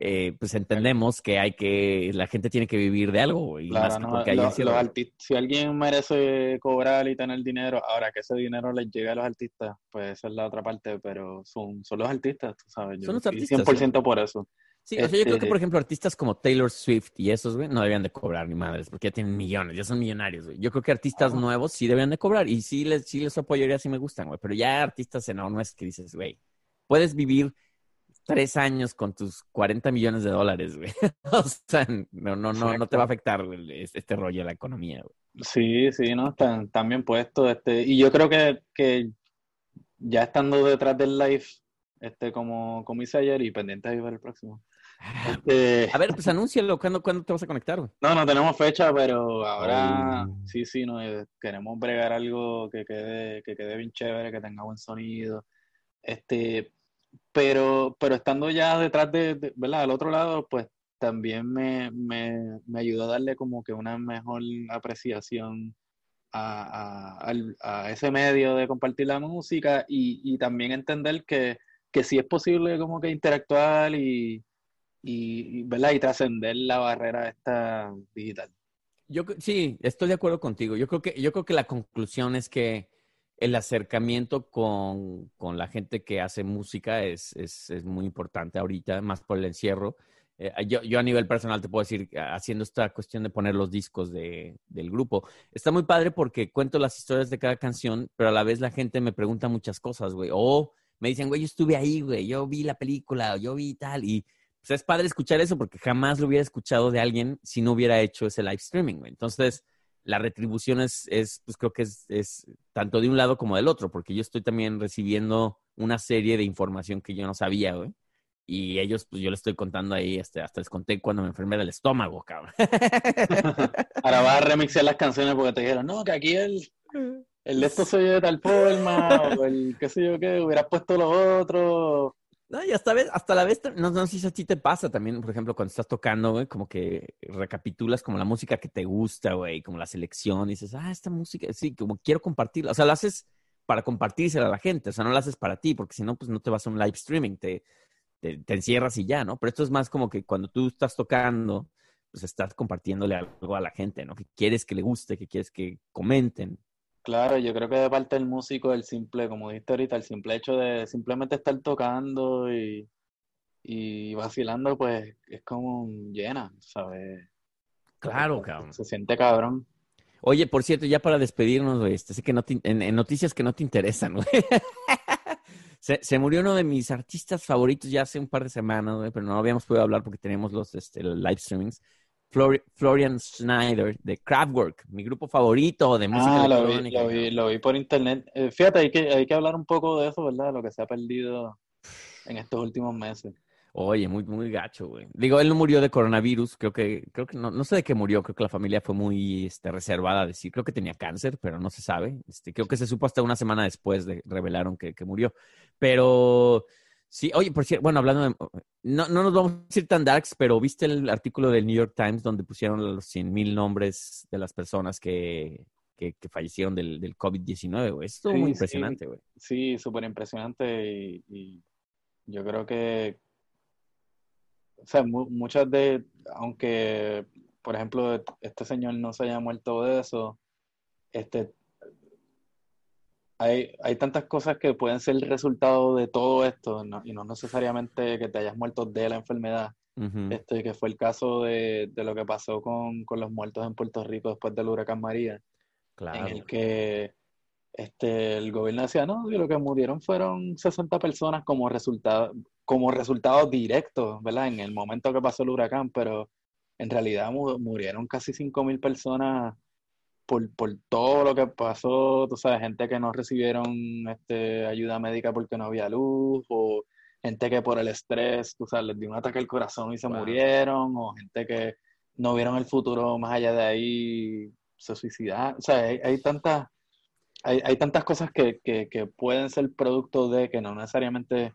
eh, pues entendemos que hay que, la gente tiene que vivir de algo y más Claro, que ¿no? porque hay Los- los si alguien merece cobrar y tener dinero, ahora que ese dinero les llegue a los artistas, pues esa es la otra parte, pero son, son los artistas, tú sabes. Yo Son los artistas, 100% por eso. Sí, o sea, yo creo que, Este- por ejemplo, artistas como Taylor Swift y esos, güey, no debían de cobrar ni madres, porque ya tienen millones, ya son millonarios, güey. Yo creo que artistas nuevos sí debían de cobrar y sí les, sí les apoyaría si me gustan, güey. Pero ya artistas enormes que dices, güey, puedes vivir tres años con tus 40 millones de dólares, güey. o sea, no, no, no, no te va a afectar güey, este, rollo de la economía, güey. Sí, sí, ¿no? Están, están bien puestos. Este, y yo creo que, que ya estando detrás del live, este, como, como hice ayer y pendiente de ver el próximo. Este, A ver, pues anúncialo, ¿cuándo, ¿cuándo te vas a conectar, güey? no, no tenemos fecha, pero ahora Oh. sí, sí, no, eh, queremos bregar algo que quede, que quede bien chévere, que tenga buen sonido. Este, pero, pero estando ya detrás de, ¿verdad? Al otro lado, pues también me, me, me ayudó a darle como que una mejor apreciación a, a- a ese medio de compartir la música y, y también entender que, que sí es posible como que interactuar y, y, ¿verdad? y trascender la barrera esta digital. Yo sí, estoy de acuerdo contigo. Yo creo que, yo creo que la conclusión es que el acercamiento con, con la gente que hace música es, es, es muy importante ahorita, más por el encierro. Eh, yo, yo a nivel personal te puedo decir, haciendo esta cuestión de poner los discos de, del grupo, está muy padre porque cuento las historias de cada canción, pero a la vez la gente me pregunta muchas cosas, güey. O me dicen, güey, yo estuve ahí, güey, yo vi la película, yo vi tal, y pues es padre escuchar eso porque jamás lo hubiera escuchado de alguien si no hubiera hecho ese live streaming, güey. Entonces, la retribución es, es pues creo que es, es tanto de un lado como del otro, porque yo estoy también recibiendo una serie de información que yo no sabía, güey. Y ellos, pues yo les estoy contando ahí, este, hasta les conté cuando me enfermé del estómago, cabrón. Ahora vas a remixear las canciones porque te dijeron, no, que aquí el, el de esto soy de tal forma, o el qué sé yo qué, hubieras puesto lo otro. No, y hasta, vez, hasta la vez, no, no sé si a ti te pasa también, por ejemplo, cuando estás tocando, güey, como que recapitulas como la música que te gusta, güey, como la selección, dices, ah, esta música, sí, como quiero compartirla. O sea, la haces para compartírsela a la gente, o sea, no la haces para ti, porque si no, pues no te vas a un live streaming, te, te, te encierras y ya, ¿no? Pero esto es más como que cuando tú estás tocando, pues estás compartiéndole algo a la gente, ¿no? Que quieres que le guste, que quieres que comenten. Claro, yo creo que de parte del músico, el simple, como dijiste ahorita, el simple hecho de simplemente estar tocando y, y vacilando, pues es como llena, ¿sabes? Claro, cabrón. Se siente cabrón. Oye, por cierto, ya para despedirnos, güey, este, sé que no te- en, en noticias que no te interesan, güey. Se, se murió uno de mis artistas favoritos ya hace un par de semanas, güey, pero no habíamos podido hablar porque tenemos los este, los live streamings. Flori- Florian Schneider de Kraftwerk, mi grupo favorito de música Ah, lo vi, electrónica. lo vi, cabrón. lo vi por internet. Eh, fíjate, hay que, hay que hablar un poco de eso, ¿verdad? Lo que se ha perdido en estos últimos meses. Oye, muy, muy gacho, güey. Digo, él no murió de coronavirus, creo que, creo que no, no sé de qué murió, creo que la familia fue muy este, reservada a decir, creo que tenía cáncer, pero no se sabe. Este, creo que se supo hasta una semana después de revelaron que, que murió. Pero sí, oye, por cierto, bueno, hablando de, no, no nos vamos a ir tan darks, pero ¿viste el artículo del New York Times donde pusieron los 100 mil nombres de las personas que, que, que fallecieron del, del COVID-19, güey? Esto es Sí, muy impresionante, güey. Sí, súper impresionante y, y yo creo que, o sea, mu- muchas de, aunque, por ejemplo, este señor no se haya muerto de eso, este, hay, hay tantas cosas que pueden ser el resultado de todo esto no- y no necesariamente que te hayas muerto de la enfermedad. Este, que fue el caso de, de lo que pasó con, con los muertos en Puerto Rico después del huracán María en Claro. el que este, el gobierno decía, no, lo que murieron fueron 60 personas como resultado, como resultado directo, ¿verdad? En el momento que pasó el huracán, pero en realidad mu- murieron casi 5.000 personas por, por todo lo que pasó, tú sabes, gente que no recibieron este, ayuda médica porque no había luz, o gente que por el estrés, tú sabes, les dio un ataque al corazón y se Wow. murieron, o gente que no vieron el futuro más allá de ahí, se suicidaron. O sea, hay, hay tantas, hay, hay tantas cosas que, que, que pueden ser producto de, que no necesariamente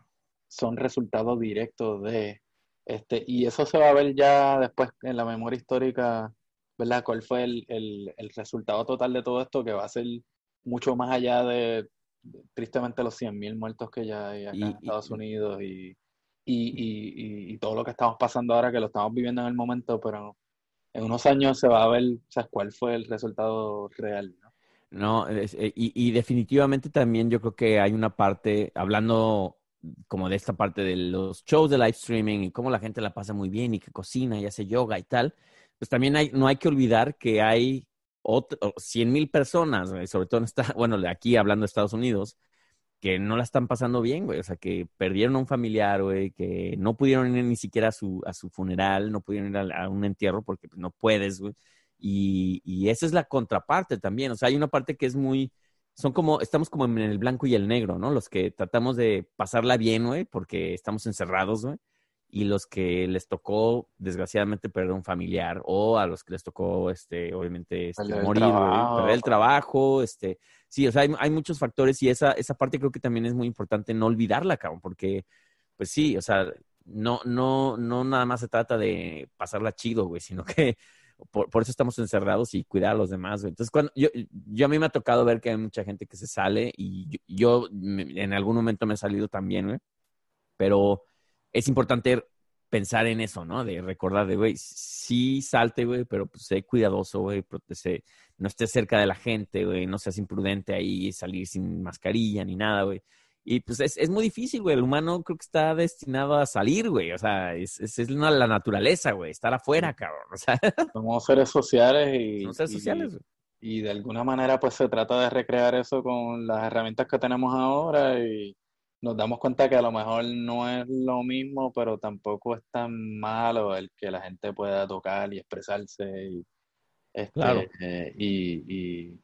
son resultados directos de, este, y eso se va a ver ya después en la memoria histórica, ¿verdad? ¿Cuál fue el, el, el resultado total de todo esto? Que va a ser mucho más allá de, tristemente, los 100.000 muertos que ya hay acá Y- en Estados Unidos y, y, y, y, y todo lo que estamos pasando ahora, que lo estamos viviendo en el momento, pero en unos años se va a ver, o sea, cuál fue el resultado real, ¿no? No, es- eh, y, y definitivamente también yo creo que hay una parte, hablando como de esta parte de los shows de live streaming y cómo la gente la pasa muy bien y que cocina y hace yoga y tal, pues también hay, no hay que olvidar que hay otro, 100 mil personas, güey, sobre todo en esta, bueno, aquí hablando de Estados Unidos, que no la están pasando bien, güey, o sea, que perdieron a un familiar, güey, que no pudieron ir ni siquiera a su, a su funeral, no pudieron ir a, un entierro porque pues, no puedes, güey. Y, y esa es la contraparte también. O sea, hay una parte que es muy. Son como. Estamos como en el blanco y el negro, ¿no? Los que tratamos de pasarla bien, güey, porque estamos encerrados, güey. Y los que les tocó, desgraciadamente, perder un familiar. O a los que les tocó, este, obviamente, este, Perder el morir, güey. trabajo. Perder el trabajo, este. Sí, o sea, hay, hay muchos factores y esa, esa parte creo que también es muy importante no olvidarla, cabrón, porque, pues sí, o sea, no, no, no nada más se trata de pasarla chido, güey, sino que por, por eso estamos encerrados y cuidar a los demás, güey. Entonces, cuando yo, yo a mí me ha tocado ver que hay mucha gente que se sale y yo, yo me- en algún momento me he salido también, güey. Pero es importante pensar en eso, ¿no? De recordar de, güey, sí salte, güey, pero pues sé cuidadoso, güey, no estés cerca de la gente, güey, no seas imprudente ahí, salir sin mascarilla ni nada, güey. Y pues es, es muy difícil, güey. El humano creo que está destinado a salir, güey. O sea, es, es, es una- la naturaleza, güey. Estar afuera, cabrón. O sea, Somos seres sociales y, son seres y- sociales, güey. y de alguna manera pues se trata de recrear eso con las herramientas que tenemos ahora y nos damos cuenta que a lo mejor no es lo mismo, pero tampoco es tan malo el que la gente pueda tocar y expresarse y, este, Claro. eh, y, y,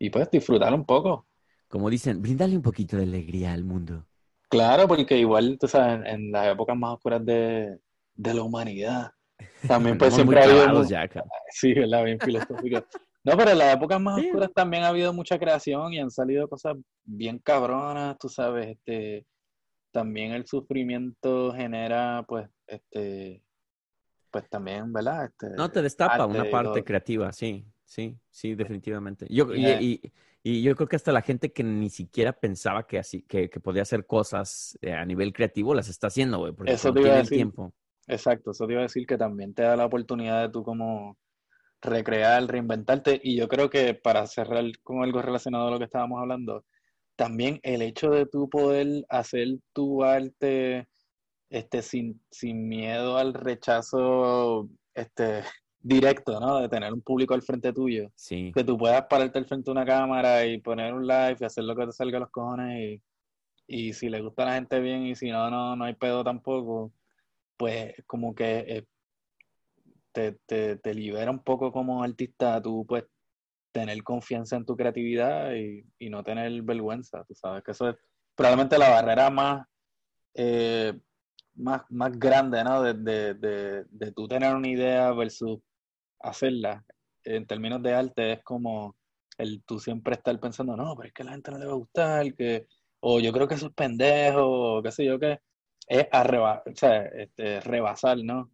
y pues disfrutar un poco. Como dicen, brindale un poquito de alegría al mundo. Claro, porque igual, tú sabes, en, en las épocas más oscuras de, de la humanidad, también pues muy siempre ha habido... clavados mu- ya, cabrón. Sí, ¿verdad? Bien filosófico. No, pero en las épocas más Sí. oscuras también ha habido mucha creación y han salido cosas bien cabronas, tú sabes, este, también el sufrimiento genera, pues, este, pues también, ¿verdad? Este, No, te destapa una parte creativa, sí, sí, sí, definitivamente. Yo, y, Yeah. y- y yo creo que hasta la gente que ni siquiera pensaba que así, que, que podía hacer cosas eh, a nivel creativo, las está haciendo, güey, porque Eso te iba a tiene el decir. tiempo. Exacto, eso te iba a decir que también te da la oportunidad de tú como recrear, reinventarte. Y yo creo que para cerrar con algo relacionado a lo que estábamos hablando, también el hecho de tú poder hacer tu arte este, sin, sin miedo al rechazo este, directo, ¿no? De tener un público al frente tuyo, Sí, que tú puedas pararte al frente de una cámara y poner un live y hacer lo que te salga a los cojones y, y si le gusta a la gente bien y si no, no, no hay pedo tampoco pues como que eh, te, te, te libera un poco como artista, tú pues tener confianza en tu creatividad y, y no tener vergüenza, tú sabes que eso es probablemente la barrera más, eh, más, más grande, ¿no? De, de, de, tú tener una idea versus hacerla. En términos de arte es como el tú siempre estar pensando, no, pero es que a la gente no le va a gustar, que, o yo creo que eso es pendejo, o qué sé yo qué es arreba- o sea, este, rebasar, ¿no?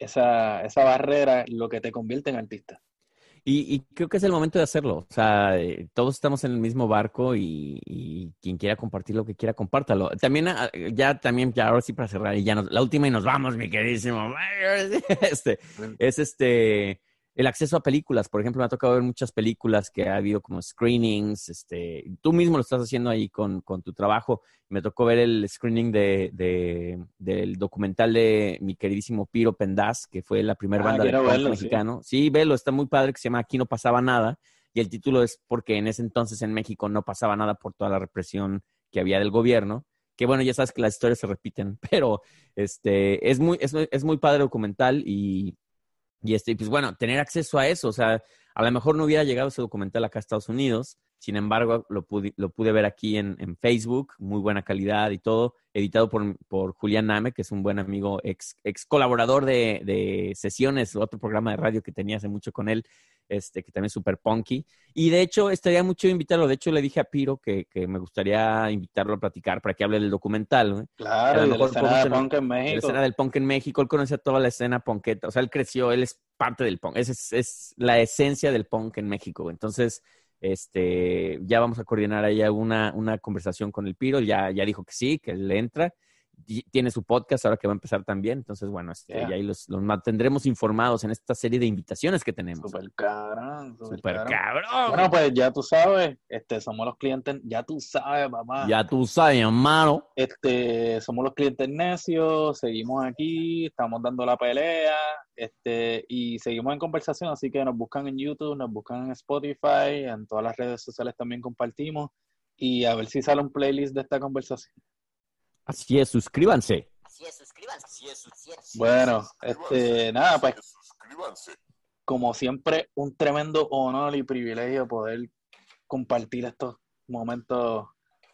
Esa, esa barrera, lo que te convierte en artista. Y, y creo que es el momento de hacerlo. O sea, eh, todos estamos en el mismo barco y, y quien quiera compartir lo que quiera, compártalo. También, ah, ya también, ya ahora sí para cerrar, y ya nos- la última y nos vamos, mi queridísimo. Este, es este, el acceso a películas. Por ejemplo, me ha tocado ver muchas películas que ha habido como screenings. Este, tú mismo lo estás haciendo ahí con, con tu trabajo. Me tocó ver el screening de, de- del documental de mi queridísimo Piro Pendaz, que fue la primera Ah, banda de quiero punk verlo, sí. mexicano. Sí, velo, está muy padre, que se llama Aquí no pasaba nada. Y el título es porque en ese entonces en México no pasaba nada por toda la represión que había del gobierno. Que bueno, ya sabes que las historias se repiten, pero este, es muy, es, es muy padre documental y, y este, pues bueno, tener acceso a eso, o sea, a lo mejor no hubiera llegado ese documental acá a Estados Unidos, sin embargo, lo pude, lo pude ver aquí en, en Facebook, muy buena calidad y todo, editado por, por Julián Name, que es un buen amigo, ex, ex colaborador de, de Sesiones, otro programa de radio que tenía hace mucho con él, este, que también es súper punky. Y de hecho, estaría mucho invitarlo. De hecho, le dije a Piro que, que me gustaría invitarlo a platicar para que hable del documental. Claro, de la escena de podemos punk en la México. escena del punk en México, él conocía toda la escena punketa, o sea, él creció, él es parte del punk, es, es la esencia del punk en México. Entonces, este, ya vamos a coordinar ahí una, una conversación con el Piro, ya, ya dijo que sí, que le entra. Tiene su podcast ahora que va a empezar también, entonces bueno, este, Yeah. y ahí los, los mantendremos informados en esta serie de invitaciones que tenemos. Súper cabrón, Super cabrón. cabrón. Bueno, pues ya tú sabes, este, somos los clientes, ya tú sabes, papá. ya tú sabes, hermano. Este, somos los clientes necios, seguimos aquí, estamos dando la pelea, este, y seguimos en conversación, así que nos buscan en YouTube, nos buscan en Spotify, en todas las redes sociales también compartimos, y a ver si sale un playlist de esta conversación. Así es, suscríbanse. Así es, suscríbanse. Así es, suscríbanse. Bueno, este, nada, pues Suscríbanse. como siempre, un tremendo honor y privilegio poder compartir estos momentos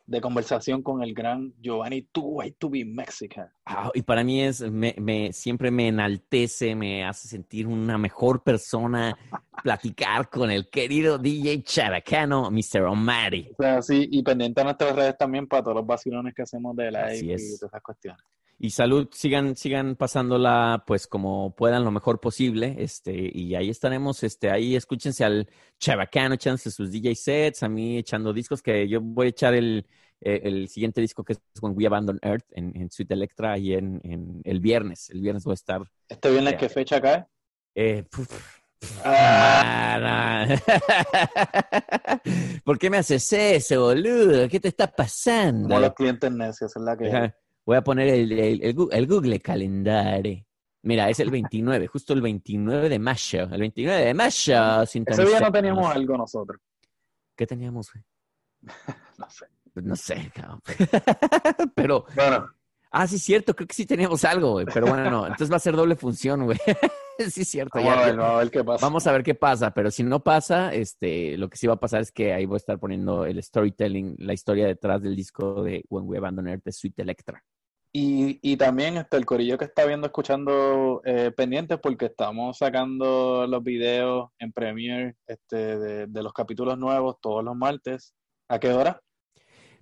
de conversación con el gran Giovanni Too White to be Mexican. Ah, y para mí es, me, me- siempre me enaltece, me hace sentir una mejor persona platicar con el querido DJ Characano, Mr. O'Malley. O sea, sí, y pendiente a nuestras redes también para todos los vacilones que hacemos de Así y todas esas cuestiones. Y salud, sigan, sigan pasándola pues como puedan lo mejor posible. Este, y ahí estaremos, este, ahí escúchense al Chabacano, échense sus DJ sets, a mí echando discos, que yo voy a echar el, eh, el siguiente disco que es con We Abandon Earth en, en Suite Electra y en, en el viernes. El viernes voy a estar. ¿Este viernes qué fecha cae? Eh, puf, Ah, no. ¿Por qué me haces eso, boludo? ¿Qué te está pasando? Como los clientes necios, es la que... Voy a poner el, el- el Gu- el Google Calendario. Mira, es el 29, justo el 29 de mayo. El 29 de mayo. Ese día no teníamos algo nosotros. ¿Qué teníamos, güey? No sé. No sé, cabrón. Pero, Bueno, ah, sí, cierto, creo que sí teníamos algo, güey. Pero bueno, no, entonces va a ser doble función, güey. sí, cierto. vamos ya- a ver, ya- vamos a ver qué pasa. Vamos a ver qué pasa, pero si no pasa, este, lo que sí va a pasar es que ahí voy a estar poniendo el storytelling, la historia detrás del disco de When We Abandon Earth de Sweet Electra. Y, y también este, el corillo que está viendo, escuchando eh, pendientes, porque estamos sacando los videos en Premiere este, de, de los capítulos nuevos todos los martes. ¿A qué hora?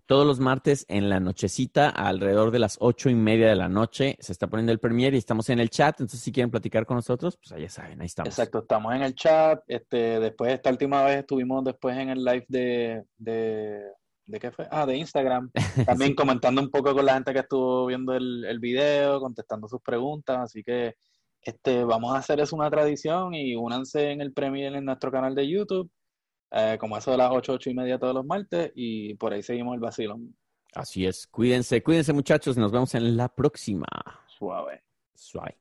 Todos los martes en la nochecita, alrededor de las ocho y media de la noche, se está poniendo el premiere y estamos en el chat. Entonces, si quieren platicar con nosotros, pues ya saben, ahí estamos. Exacto, estamos en el chat. Este, después, esta última vez estuvimos después en el live de, de, ¿de qué fue? Ah, de Instagram. También Sí. comentando un poco con la gente que estuvo viendo el, el video, contestando sus preguntas. Así que este, vamos a hacer eso una tradición y únanse en el Premiere en nuestro canal de YouTube, eh, como eso de las 8, 8 y media todos los martes, y por ahí seguimos el vacilón. Así es. Cuídense, cuídense, muchachos. Nos vemos en la próxima. Suave. Suave.